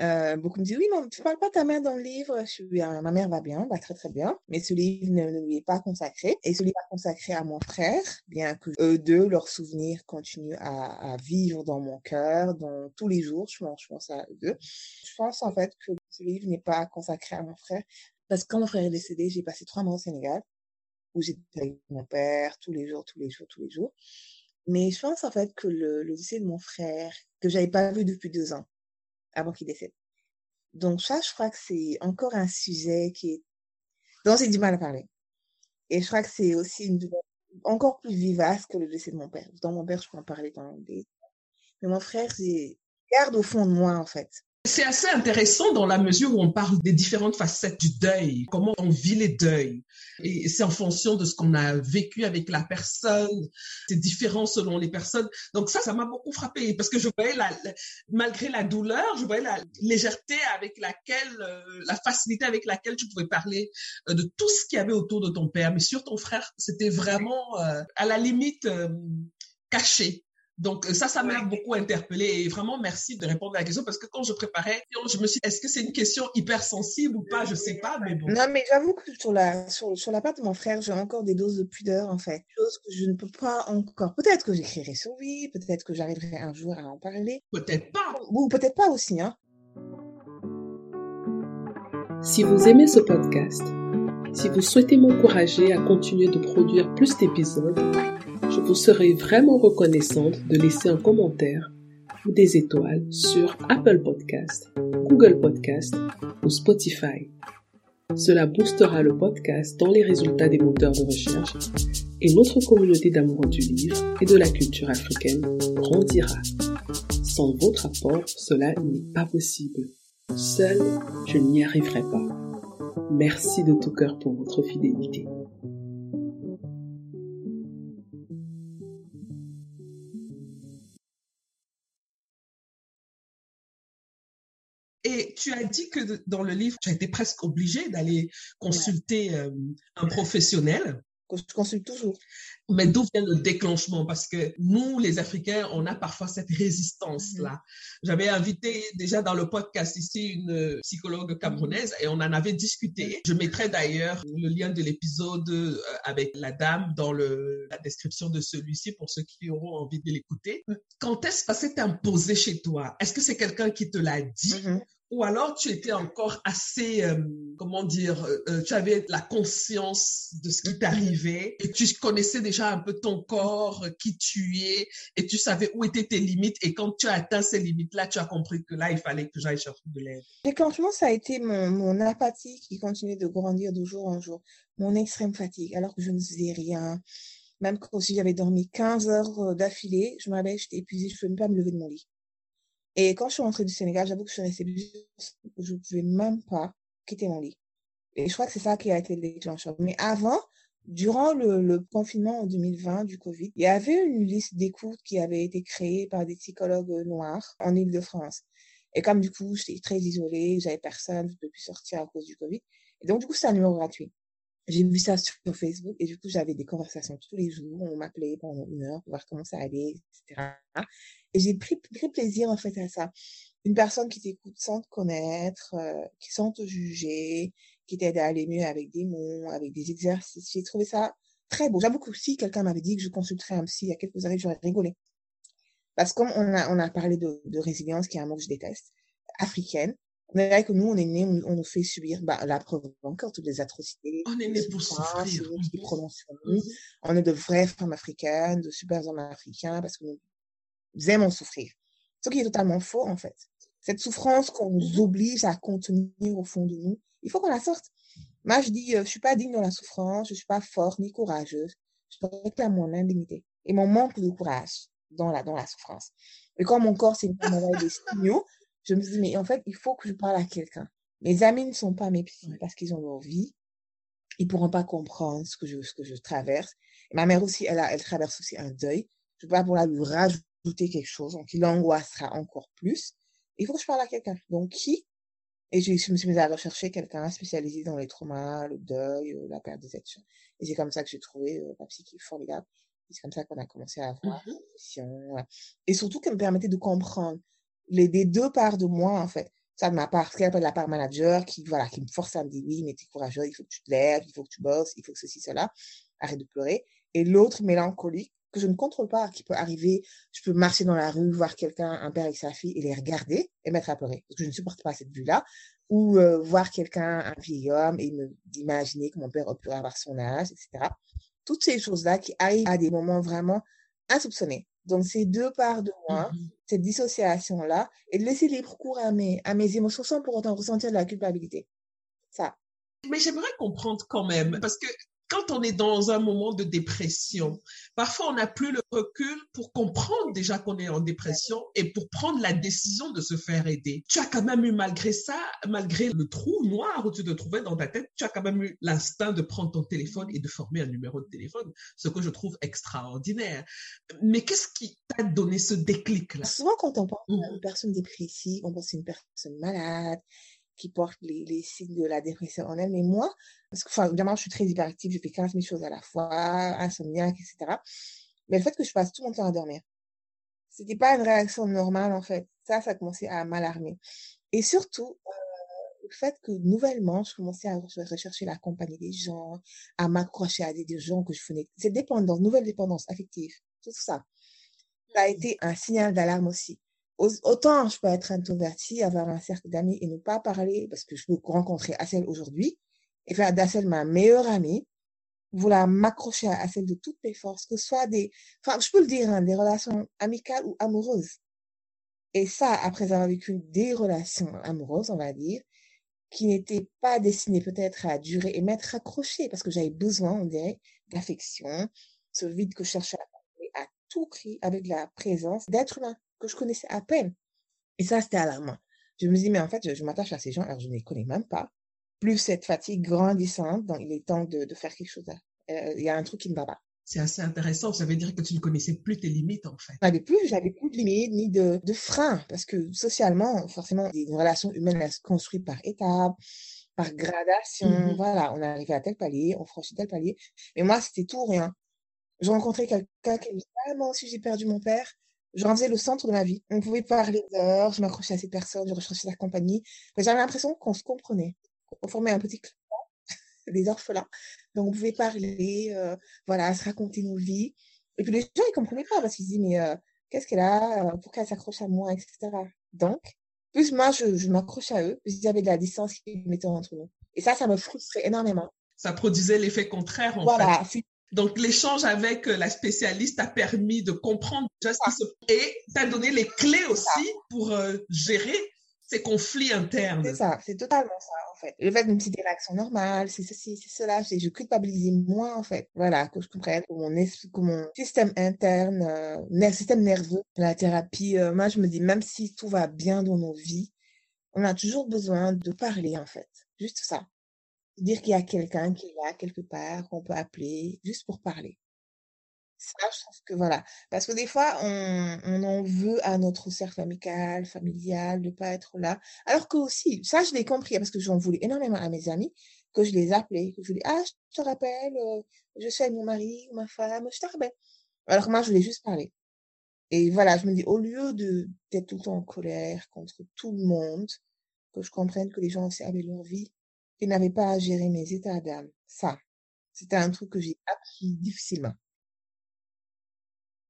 euh, beaucoup me disent, oui, mais tu parles pas ta mère dans le livre. Je suis, ma mère va bien, va très très bien, mais ce livre ne, lui est pas consacré. Et ce livre est consacré à mon frère, bien que eux deux, leurs souvenirs continuent à, à vivre dans mon cœur, dans tous les jours. Je pense, je pense à eux deux. Je pense en fait que ce livre n'est pas consacré à mon frère, parce que quand mon frère est décédé, j'ai passé trois mois au Sénégal, où j'étais avec mon père tous les jours, tous les jours, tous les jours. Mais je pense en fait que le, le décès de mon frère, que j'avais pas vu depuis deux ans, avant qu'il décède. Donc ça, je crois que c'est encore un sujet qui est dont j'ai du mal à parler. Et je crois que c'est aussi une encore plus vivace que le décès de mon père. Dans mon père, je peux en parler dans des... Mais mon frère, c'est garde au fond de moi, en fait. C'est assez intéressant dans la mesure où on parle des différentes facettes du deuil, comment on vit les deuils. Et c'est en fonction de ce qu'on a vécu avec la personne. C'est différent selon les personnes. Donc ça, ça m'a beaucoup frappé parce que je voyais malgré la douleur, je voyais la légèreté avec laquelle, euh, la facilité avec laquelle tu pouvais parler euh, de tout ce qu'il y avait autour de ton père. Mais sur ton frère, c'était vraiment euh, à la limite caché. Donc ça, ça m'a beaucoup interpellé et vraiment merci de répondre à la question parce que quand je préparais, je me suis dit, est-ce que c'est une question hyper sensible ou pas? Je sais pas, mais bon. Non, mais j'avoue que sur la, sur, sur la part de mon frère, j'ai encore des doses de pudeur en fait. Chose que je ne peux pas encore. Peut-être que j'écrirai sur lui, peut-être que j'arriverai un jour à en parler. Peut-être pas. Ou peut-être pas aussi, hein. Si vous aimez ce podcast, si vous souhaitez m'encourager à continuer de produire plus d'épisodes, je vous serai vraiment reconnaissante de laisser un commentaire ou des étoiles sur Apple Podcast, Google Podcast ou Spotify. Cela boostera le podcast dans les résultats des moteurs de recherche et notre communauté d'amoureux du livre et de la culture africaine grandira. Sans votre apport, cela n'est pas possible. Seul, je n'y arriverai pas. Merci de tout cœur pour votre fidélité. Et tu as dit que dans le livre, tu as été presque obligé d'aller consulter euh, un professionnel. Je consulte toujours. Mais d'où vient le déclenchement? Parce que nous, les Africains, on a parfois cette résistance-là. Mhm. J'avais invité déjà dans le podcast ici une psychologue camerounaise et on en avait discuté. Je mettrai d'ailleurs le lien de l'épisode euh, avec la dame dans le, la description de celui-ci pour ceux qui auront envie de l'écouter. Quand est-ce que ça s'est imposé chez toi? Est-ce que c'est quelqu'un qui te l'a dit? Ou alors tu étais encore assez, euh, comment dire, euh, euh, tu avais la conscience de ce qui t'arrivait et tu connaissais un peu ton corps, qui tu es et tu savais où étaient tes limites et quand tu as atteint ces limites-là, tu as compris que là, il fallait que j'aille chercher de l'aide. Déclenchement, ça a été mon, mon apathie qui continuait de grandir de jour en jour, mon extrême fatigue alors que je ne faisais rien. Même quand si j'avais dormi 15 heures d'affilée, je m'avais, j'étais épuisée, je ne pouvais même pas me lever de mon lit. Et quand je suis rentrée du Sénégal, j'avoue que je suis restée je ne pouvais même pas quitter mon lit. Et je crois que c'est ça qui a été le déclencheur. Mais avant, durant le, confinement en 2020 du Covid, il y avait une liste d'écoute qui avait été créée par des psychologues noirs en Ile-de-France. Et comme du coup, j'étais très isolée, j'avais personne, je ne pouvais plus sortir à cause du Covid. Et donc, du coup, c'est un numéro gratuit. J'ai vu ça sur Facebook et du coup, j'avais des conversations tous les jours. On m'appelait pendant une heure pour voir comment ça allait, etc. Et j'ai pris, pris plaisir en fait à ça. Une personne qui t'écoute sans te connaître, euh, qui sans te juger, qui t'aide à aller mieux avec des mots, avec des exercices. J'ai trouvé ça très beau. J'avoue que si quelqu'un m'avait dit que je consulterais un psy il y a quelques années, j'aurais rigolé. Parce qu'on a, on a parlé de, de résilience, qui est un mot que je déteste, africaine, on est vrai que nous, on est nés, on, nous fait subir bah, la preuve encore toutes les atrocités. On est nés pour souffrir. qui nous. On est de vraies femmes africaines, de super hommes africains, parce que nous aimons souffrir. Ce qui est totalement faux, en fait. Cette souffrance qu'on nous oblige à contenir au fond de nous, il faut qu'on la sorte. Moi, je dis, euh, je suis pas digne de la souffrance, je suis pas forte ni courageuse. Je réclame mon indignité et mon manque de courage dans la, dans la souffrance. Et quand mon corps s'est mis des signaux, je me dis, mais en fait, il faut que je parle à quelqu'un. Mes amis ne sont pas mes psys parce qu'ils ont leur vie. Ils pourront pas comprendre ce que je, ce que je traverse. Et ma mère aussi, elle, a, elle traverse aussi un deuil. Je ne peux pas pour la lui rajouter quelque chose, donc il angoissera encore plus. Il faut que je parle à quelqu'un. Donc qui? Et je, me suis mise à rechercher quelqu'un spécialisé dans les traumas, le deuil, euh, la perte des êtres. Et c'est comme ça que j'ai trouvé euh, ma psy qui est formidable. C'est comme ça qu'on a commencé à avoir mmh Et surtout qu'elle me permettait de comprendre les deux parts de moi en fait. Ça de ma part, ce qu'elle appelle la part manager, qui voilà, qui me force à me dire oui, mais t'es courageux, il faut que tu te lèves, il faut que tu bosses, il faut que ceci, cela, arrête de pleurer. Et l'autre mélancolique que je ne contrôle pas, qui peut arriver. Je peux marcher dans la rue, voir quelqu'un, un père avec sa fille, et les regarder et mettre à pleurer. Parce que je ne supporte pas cette vue-là. Ou euh, voir quelqu'un, un vieil homme, et me imaginer que mon père pu avoir son âge, etc. Toutes ces choses-là qui arrivent à des moments vraiment insoupçonnés. Donc, ces deux parts de moi, mmh cette dissociation-là, et de laisser libre cours à mes, à mes émotions sans pour autant ressentir de la culpabilité. Ça. Mais j'aimerais comprendre quand même, parce que quand on est dans un moment de dépression, parfois on n'a plus le recul pour comprendre déjà qu'on est en dépression et pour prendre la décision de se faire aider. Tu as quand même eu, malgré ça, malgré le trou noir où tu te trouvais dans ta tête, tu as quand même eu l'instinct de prendre ton téléphone et de former un numéro de téléphone, ce que je trouve extraordinaire. Mais qu'est-ce qui t'a donné ce déclic-là? Souvent, quand on pense à une mmh. personne dépressive, on pense à une personne malade, qui porte les, les, signes de la dépression en elle. Mais moi, parce que, enfin, évidemment, je suis très hyperactive, je fais 15 000 choses à la fois, insomniaque, etc. Mais le fait que je passe tout mon temps à dormir, c'était pas une réaction normale, en fait. Ça, ça a commencé à m'alarmer. Et surtout, euh, le fait que nouvellement, je commençais à rechercher la compagnie des gens, à m'accrocher à des, des, gens que je faisais. Cette dépendance, nouvelle dépendance affective, tout ça, ça a mmh. été un signal d'alarme aussi autant je peux être introvertie, avoir un cercle d'amis et ne pas parler parce que je peux rencontrer Assel aujourd'hui et faire d'Assel ma meilleure amie, vouloir m'accrocher à Assel de toutes mes forces, que ce soit des, enfin, je peux le dire, hein, des relations amicales ou amoureuses. Et ça, après avoir vécu des relations amoureuses, on va dire, qui n'étaient pas destinées peut-être à durer et m'être accrochée parce que j'avais besoin, on dirait, d'affection, ce vide que je cherchais à, à tout prix avec la présence d'êtres humains que je connaissais à peine. Et ça, c'était alarmant. Je me dis, mais en fait, je, m'attache à ces gens, alors je ne les connais même pas. Plus cette fatigue grandissante, donc il est temps de, de faire quelque chose. Euh, il y a un truc qui ne va pas. C'est assez intéressant. Ça veut dire que tu ne connaissais plus tes limites, en fait. J'avais plus, j'avais plus de limites ni de, de freins. Parce que socialement, forcément, une relation humaine, elle se construit par étapes, par gradation. Mm-hmm. Voilà, on arrivait à tel palier, on franchit tel palier. Mais moi, c'était tout ou rien. Je rencontrais quelqu'un qui me disait, ah, moi aussi, j'ai perdu mon père j'en faisais le centre de ma vie. On pouvait parler d'heures, je m'accrochais à ces personnes, je recherchais sa compagnie. J'avais l'impression qu'on se comprenait. On formait un petit club, des orphelins. Donc, on pouvait parler, euh, voilà, se raconter nos vies. Et puis, les gens, ils comprenaient pas parce qu'ils se disaient, mais euh, qu'est-ce qu'elle a euh, Pourquoi elle s'accroche à moi, etc. Donc, plus moi, je, je m'accroche à eux, plus il y avait de la distance qui mettait entre nous. Et ça, ça me frustrait énormément. Ça produisait l'effet contraire, en voilà, fait. Donc, l'échange avec euh, la spécialiste a permis de comprendre déjà ce qui se et t'a donné les clés aussi pour euh, gérer ces conflits internes. C'est ça, c'est totalement ça, en fait. Le fait de me des réactions normales, c'est ceci, c'est cela, c'est je culpabilisais moins, en fait. Voilà, que je comprenne que mon que mon système interne, euh, système nerveux, la thérapie, euh, moi, je me dis, même si tout va bien dans nos vies, on a toujours besoin de parler, en fait. Juste ça dire qu'il y a quelqu'un qui est là quelque part, qu'on peut appeler, juste pour parler. Ça, je trouve que voilà. Parce que des fois, on, on en veut à notre cercle amical, familial, de pas être là. Alors que aussi, ça, je l'ai compris, parce que j'en voulais énormément à mes amis, que je les appelais, que je dis, ah, je te rappelle, euh, je suis mon mari ma femme, je te rappelle. Alors que moi, je voulais juste parler. Et voilà, je me dis, au lieu de d'être tout le temps en colère contre tout le monde, que je comprenne que les gens aussi avaient leur vie, et n'avais pas à gérer mes états d'âme. Ça, c'était un truc que j'ai appris difficilement.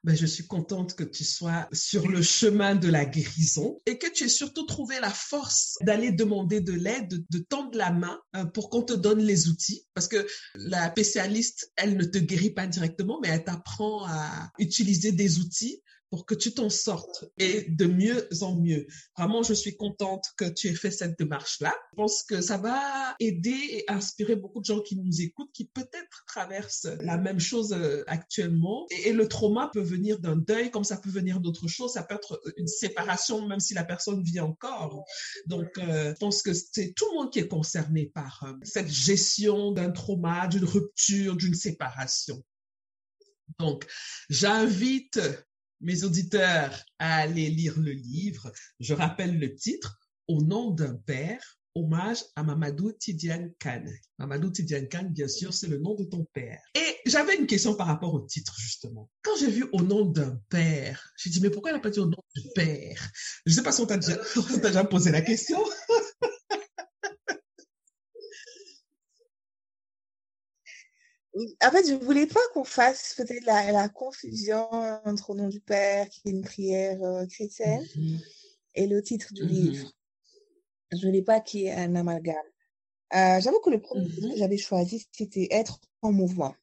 Ben, je suis contente que tu sois sur le chemin de la guérison et que tu aies surtout trouvé la force d'aller demander de l'aide, de tendre la main euh, pour qu'on te donne les outils. Parce que la spécialiste, elle ne te guérit pas directement, mais elle t'apprend à utiliser des outils pour que tu t'en sortes et de mieux en mieux. Vraiment, je suis contente que tu aies fait cette démarche-là. Je pense que ça va aider et inspirer beaucoup de gens qui nous écoutent, qui peut-être traversent la même chose euh, actuellement. Et, le trauma peut venir d'un deuil, comme ça peut venir d'autres choses. Ça peut être une séparation, même si la personne vit encore. Donc, euh, je pense que c'est tout le monde qui est concerné par euh, cette gestion d'un trauma, d'une rupture, d'une séparation. Donc, j'invite mes auditeurs à aller lire le livre. Je rappelle le titre, Au nom d'un père, hommage à Mamadou Tidiane Khan. Mamadou Tidiane Khan, bien sûr, c'est le nom de ton père. Et j'avais une question par rapport au titre, justement. Quand j'ai vu au nom d'un père, j'ai dit, mais pourquoi il n'a pas dit au nom du père? Je ne sais pas si on t'a déjà posé la question. En fait, je voulais pas qu'on fasse peut-être la, la, confusion entre le nom du Père, qui est une prière euh, chrétienne, mm-hmm. et le titre du mm-hmm. livre. Je voulais pas qu'il y ait un amalgame. Euh, J'avoue que le premier mm-hmm. que j'avais choisi, c'était être en mouvement.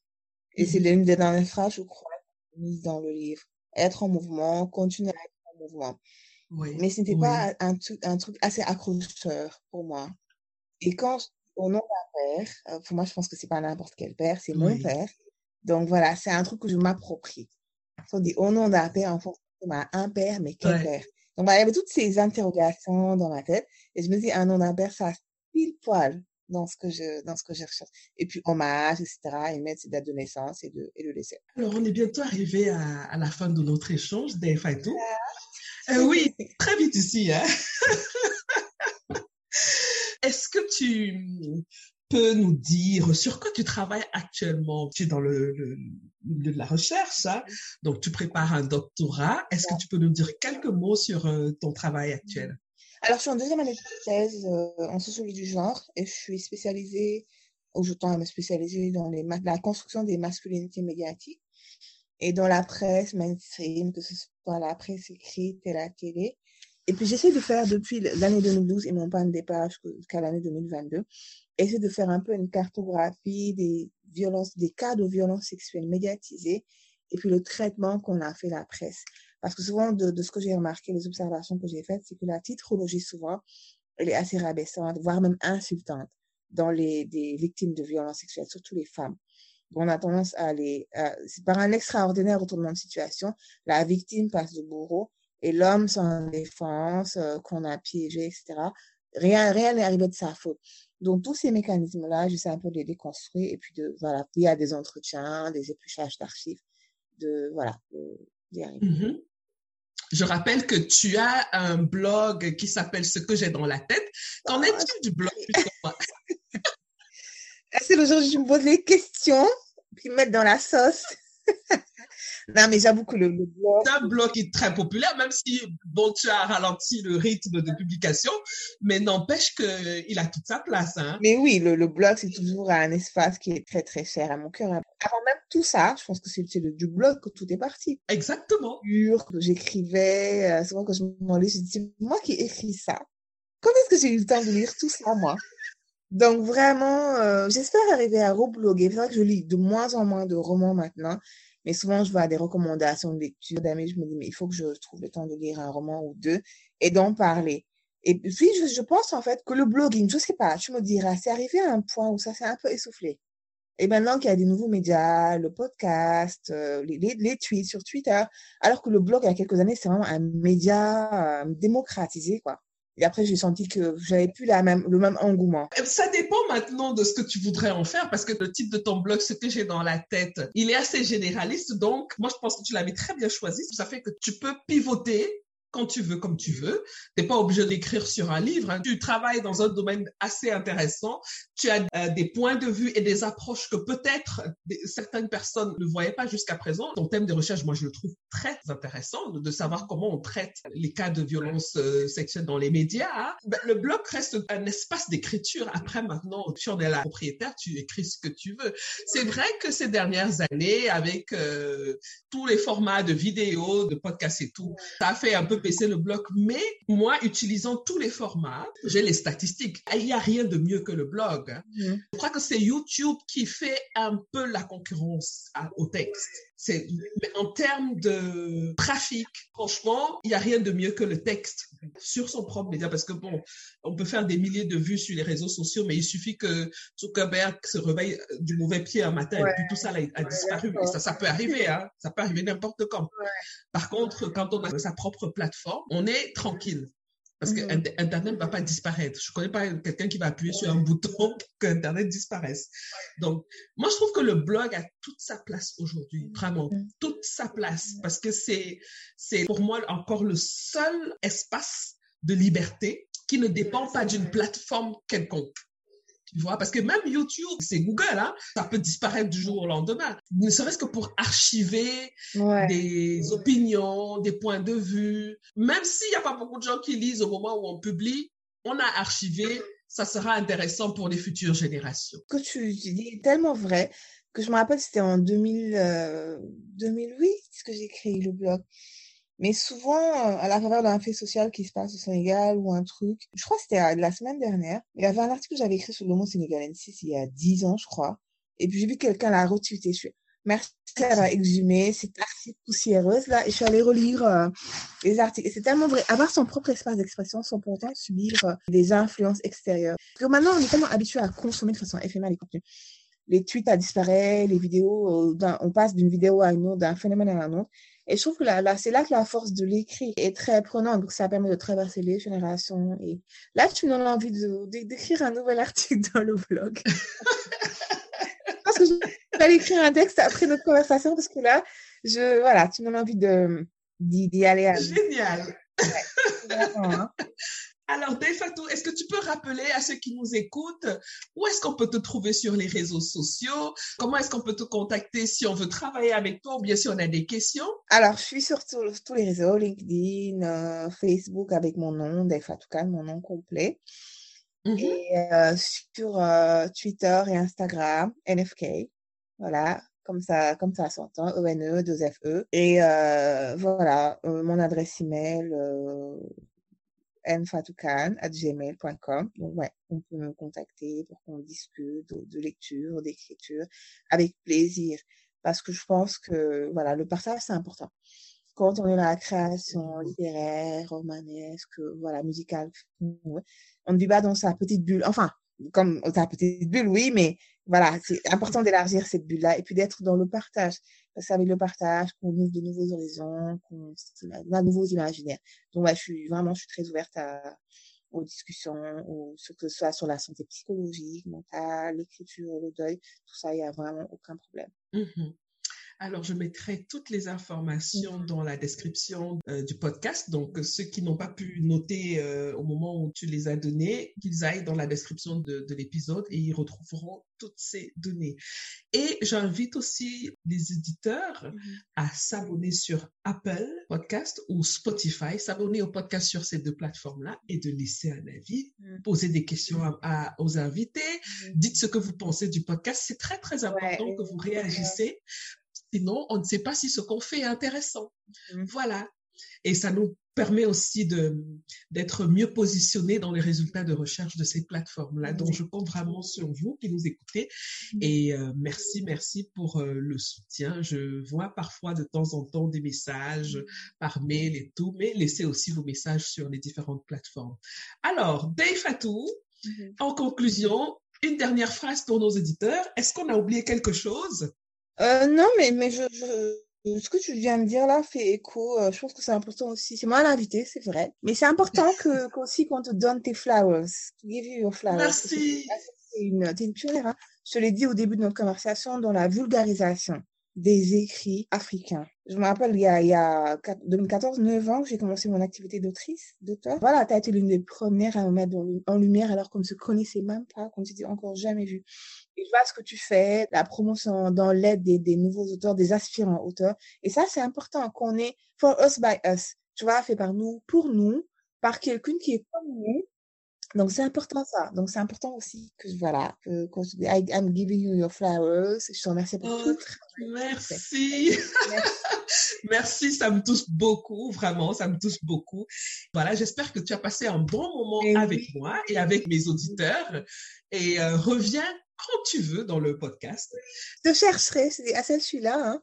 Et c'est l'une des dernières phrases, je crois, mises dans le livre. Être en mouvement, continuer à être en mouvement. Oui. Mais ce n'était pas un, un, truc assez accrocheur pour moi. Et quand, au nom d'un père. Euh, pour moi, je pense que c'est pas n'importe quel père, c'est mon père. Donc voilà, c'est un truc que je m'approprie. On dit au nom d'un père, en fait, un père, mais quel père? Donc voilà, il y avait toutes ces interrogations dans ma tête. Et je me dis, un nom d'un père, ça pile poil dans ce que je dans ce que je recherche et puis hommage etc et mettre ses dates de naissance et de et le laisser alors on est bientôt arrivé à, à la fin de notre échange des tout euh, oui très vite ici hein est-ce que tu peux nous dire sur quoi tu travailles actuellement? Tu es dans le, le, de la recherche, hein? donc tu prépares un doctorat. Est-ce que tu peux nous dire quelques mots sur euh, ton travail actuel? Alors, je suis en deuxième année de thèse euh, en sociologie du genre et je suis spécialisée, ou je à me spécialiser dans la construction des masculinités médiatiques et dans la presse mainstream, que ce soit la presse écrite et la télé. Et puis j'essaie de faire depuis l'année 2012 et mon point de départ jusqu'à l'année 2022, essayer de faire un peu une cartographie des violences, des cas de violences sexuelles médiatisées et puis le traitement qu'on a fait la presse. Parce que souvent, de, de ce que j'ai remarqué, les observations que j'ai faites, c'est que la titrologie, souvent, elle est assez rabaissante, voire même insultante dans les des victimes de violences sexuelles, surtout les femmes. On a tendance à aller, c'est par un extraordinaire retournement de situation, la victime passe de bourreau et l'homme sans défense, euh, qu'on a piégé, etc. Rien rien n'est arrivé de sa faute. Donc, tous ces mécanismes-là, j'essaie un peu de les déconstruire et puis de, voilà, il y a des entretiens, des épluchages d'archives, de, voilà, d'y arriver. Mm-hmm. Je rappelle que tu as un blog qui s'appelle Ce que j'ai dans la tête. Qu'en est-il du blog C'est le jour où je me pose les questions, puis me mettre dans la sauce. Non, mais j'avoue que le, blog. C'est un blog est très populaire, même si, bon, tu as ralenti le rythme de publication, mais n'empêche qu'il a toute sa place, hein. Mais oui, le, le blog, c'est toujours un espace qui est très, très cher à mon cœur. Avant même tout ça, je pense que c'est du blog que tout est parti. Exactement. Que j'écrivais, euh, souvent quand je m'en lis, je dis, moi qui écris ça, comment est-ce que j'ai eu le temps de lire tout ça, moi? Donc vraiment, euh, j'espère arriver à rebloguer. C'est vrai que je lis de moins en moins de romans maintenant. Mais souvent, je vois des recommandations de lecture d'amis, je me dis, mais il faut que je trouve le temps de lire un roman ou deux et d'en parler. Et puis, je, je, pense en fait que le blogging, je sais pas, tu me diras, c'est arrivé à un point où ça s'est un peu essoufflé. Et maintenant qu'il y a des nouveaux médias, le podcast, euh, les, les, tweets sur Twitter, alors que le blog, il y a quelques années, c'est vraiment un média euh, démocratisé, quoi. Et après, j'ai senti que j'avais plus la même, le même engouement. Ça dépend maintenant de ce que tu voudrais en faire parce que le titre de ton blog, ce que j'ai dans la tête, il est assez généraliste. Donc, moi, je pense que tu l'avais très bien choisi. Ça fait que tu peux pivoter quand tu veux, comme tu veux. T'es pas obligé d'écrire sur un livre. Hein. Tu travailles dans un domaine assez intéressant. Tu as euh, des points de vue et des approches que peut-être certaines personnes ne voyaient pas jusqu'à présent. Ton thème de recherche, moi, je le trouve très intéressant de, savoir comment on traite les cas de violence euh, sexuelle dans les médias. Hein. Ben, le blog reste un espace d'écriture. Après, maintenant, tu en es la propriétaire, tu écris ce que tu veux. C'est vrai que ces dernières années, avec euh, tous les formats de vidéos, de podcasts et tout, ça a fait un peu baisser le bloc. Mais moi, utilisant tous les formats, j'ai les statistiques. Il n'y a rien de mieux que le blog. Hein. Mm. Je crois que c'est YouTube qui fait un peu la concurrence au texte. C'est, en termes de trafic, franchement, il n'y a rien de mieux que le texte sur son propre média parce que bon, on peut faire des milliers de vues sur les réseaux sociaux, mais il suffit que Zuckerberg se réveille du mauvais pied un matin et puis tout ça a, disparu. Et ça, ça peut arriver, hein. Ça peut arriver n'importe quand. Par contre, quand on a sa propre plateforme, on est tranquille. Parce que mmh. Internet ne va pas disparaître. Je ne connais pas quelqu'un qui va appuyer sur un bouton que Internet disparaisse. Donc, moi, je trouve que le blog a toute sa place aujourd'hui, vraiment, mmh. toute sa place, parce que c'est, c'est pour moi encore le seul espace de liberté qui ne dépend pas d'une plateforme quelconque. Tu vois, parce que même YouTube, c'est Google, hein, ça peut disparaître du jour au lendemain. Ne serait-ce que pour archiver des opinions, des points de vue. Même s'il n'y a pas beaucoup de gens qui lisent au moment où on publie, on a archivé, ça sera intéressant pour les futures générations. Ce que tu dis est tellement vrai que je me rappelle, c'était en 2000, 2008 que j'ai créé le blog. Mais souvent, euh, à la faveur d'un fait social qui se passe au Sénégal ou un truc, je crois que c'était la semaine dernière, il y avait un article que j'avais écrit sur le mot sénégalensis il y a dix ans, je crois. Et puis j'ai vu quelqu'un l'a retweeté. Je Merci à exhumé. C'est assez poussiéreuse, là. Et je suis allée relire euh, les articles. Et c'est tellement vrai. Avoir son propre espace d'expression sans pourtant subir euh, des influences extérieures. Parce maintenant, on est tellement habitué à consommer de façon éphémère les contenus. Les tweets à disparaître, les vidéos, euh, on passe d'une vidéo à une autre, d'un phénomène à un autre. Et je trouve que là, là c'est là que la force de l'écrit est très prenante. Donc, ça permet de traverser les générations. Et là, tu me donnes envie d'écrire un nouvel article dans le blog. parce que j'allais écrire un texte après notre conversation parce que là, je, voilà, tu m'as envie de, d'y, aller. À... Génial. Hein. Alors, Fatou, est-ce que tu peux rappeler à ceux qui nous écoutent où est-ce qu'on peut te trouver sur les réseaux sociaux? Comment est-ce qu'on peut te contacter si on veut travailler avec toi ou bien si on a des questions? Alors, je suis sur tous les réseaux, LinkedIn, euh, Facebook avec mon nom, Fatou Khan, mon nom complet. Mmh et euh, sur euh, Twitter et Instagram, NFK. Voilà, comme ça, comme ça s'entend, E-N-E, 2-F-E. Et euh, voilà, mon adresse email, euh, gmail.com. Donc ouais, on peut me contacter pour qu'on discute de, de lecture, d'écriture, avec plaisir. Parce que je pense que voilà, le partage, c'est important quand on est dans la création littéraire, romanesque, voilà, musicale, on ne vit pas dans sa petite bulle. Enfin, comme sa petite bulle, oui, mais voilà, c'est important d'élargir cette bulle-là et puis d'être dans le partage. Parce avec le partage qu'on ouvre de nouveaux horizons, qu'on a de nouveaux imaginaires. Donc, ouais, je suis vraiment, je suis très ouverte à, aux discussions, ou ce que ce soit sur la santé psychologique, mentale, l'écriture, le deuil, tout ça, il n'y a vraiment aucun problème. Mmh alors, je mettrai toutes les informations dans la description euh, du podcast. Donc, ceux qui n'ont pas pu noter euh, au moment où tu les as donnés, qu'ils aillent dans la description de, l'épisode et ils retrouveront toutes ces données. Et j'invite aussi les éditeurs mmh à s'abonner sur Apple Podcast ou Spotify, s'abonner au podcast sur ces deux plateformes-là et de laisser un avis, mmh. poser des questions à, aux invités, mmh. dites ce que vous pensez du podcast. C'est très, très important que vous réagissez Sinon, on ne sait pas si ce qu'on fait est intéressant. Mmh. Voilà. Et ça nous permet aussi de d'être mieux positionnés dans les résultats de recherche de ces plateformes-là. Donc, je compte vraiment sur vous qui nous écoutez. Mmh. Et euh, merci, merci pour euh, le soutien. Je vois parfois de temps en temps des messages par mail et tout, mais laissez aussi vos messages sur les différentes plateformes. Alors, Dave Fatou, mmh. en conclusion, une dernière phrase pour nos éditeurs. Est-ce qu'on a oublié quelque chose? Euh, non, mais, mais je, je, ce que tu viens de dire là fait écho. Euh, je pense que c'est important aussi. C'est moi l'invité, c'est vrai. Mais c'est important que qu'aussi qu'on te donne tes flowers. To give you your flowers. Merci. C'est une, une pionnière. Hein. Je te l'ai dit au début de notre conversation dans la vulgarisation des écrits africains. Je me rappelle, il y a, il y a 2014, 9 ans, que j'ai commencé mon activité d'autrice, d'auteur. Voilà, tu as été l'une des premières à me mettre en lumière alors qu'on ne se connaissait même pas, qu'on ne s'était encore jamais vu. Je vois ce que tu fais, la promotion dans l'aide des, des nouveaux auteurs, des aspirants auteurs. Et ça, c'est important qu'on ait for us by us. Tu vois, fait par nous, pour nous, par quelqu'un qui est comme nous, donc, c'est important ça. Donc, c'est important aussi que, voilà, que, quand je dis I'm giving you your flowers, je te remercie pour oh, tout. Merci. Merci, ça me touche beaucoup, vraiment, ça me touche beaucoup. Voilà, j'espère que tu as passé un bon moment avec moi et avec mes auditeurs. Et euh, reviens quand tu veux dans le podcast. Je te chercherai, c'est à celle-là, hein.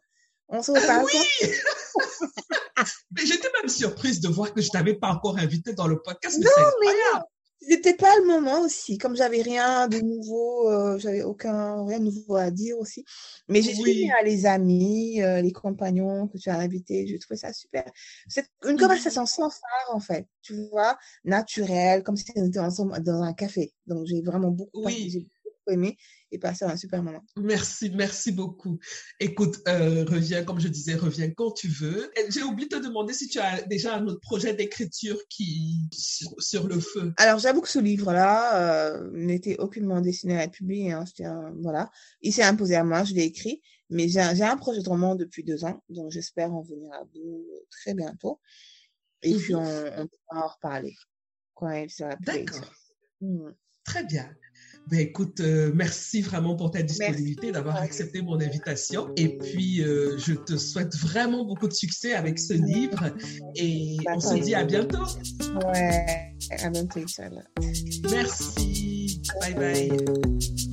On se reparle. oui! mais j'étais même surprise de voir que je t'avais pas encore invité dans le podcast. Mais non, mais non. C'était pas le moment aussi, comme j'avais rien de nouveau, euh, j'avais aucun rien de nouveau à dire aussi. Mais j'ai oui. à les amis, euh, les compagnons que tu as invités, j'ai trouvé ça super. C'est une conversation sans phare en fait, tu vois, naturelle, comme si on était ensemble dans un café. Donc j'ai vraiment beaucoup, oui aimé et passer un super moment. Merci, merci beaucoup. Écoute, euh, reviens, comme je disais, reviens quand tu veux. J'ai oublié de te demander si tu as déjà un autre projet d'écriture qui sur, le feu. Alors, j'avoue que ce livre-là euh, n'était aucunement destiné à être publié. Hein, voilà. Il s'est imposé à moi, je l'ai écrit. Mais j'ai un, projet de roman depuis deux ans, donc j'espère en venir à bout très bientôt. Et puis, on, on pourra en reparler quand il sera. D'accord. Mmh. Très bien. Ben, écoute, euh, merci vraiment pour ta disponibilité, d'avoir accepté mon invitation. Et puis, euh, je te souhaite vraiment beaucoup de succès avec ce livre. Et on se dit à bientôt. Ouais, à bientôt, Inch'Allah. Merci. Bye bye.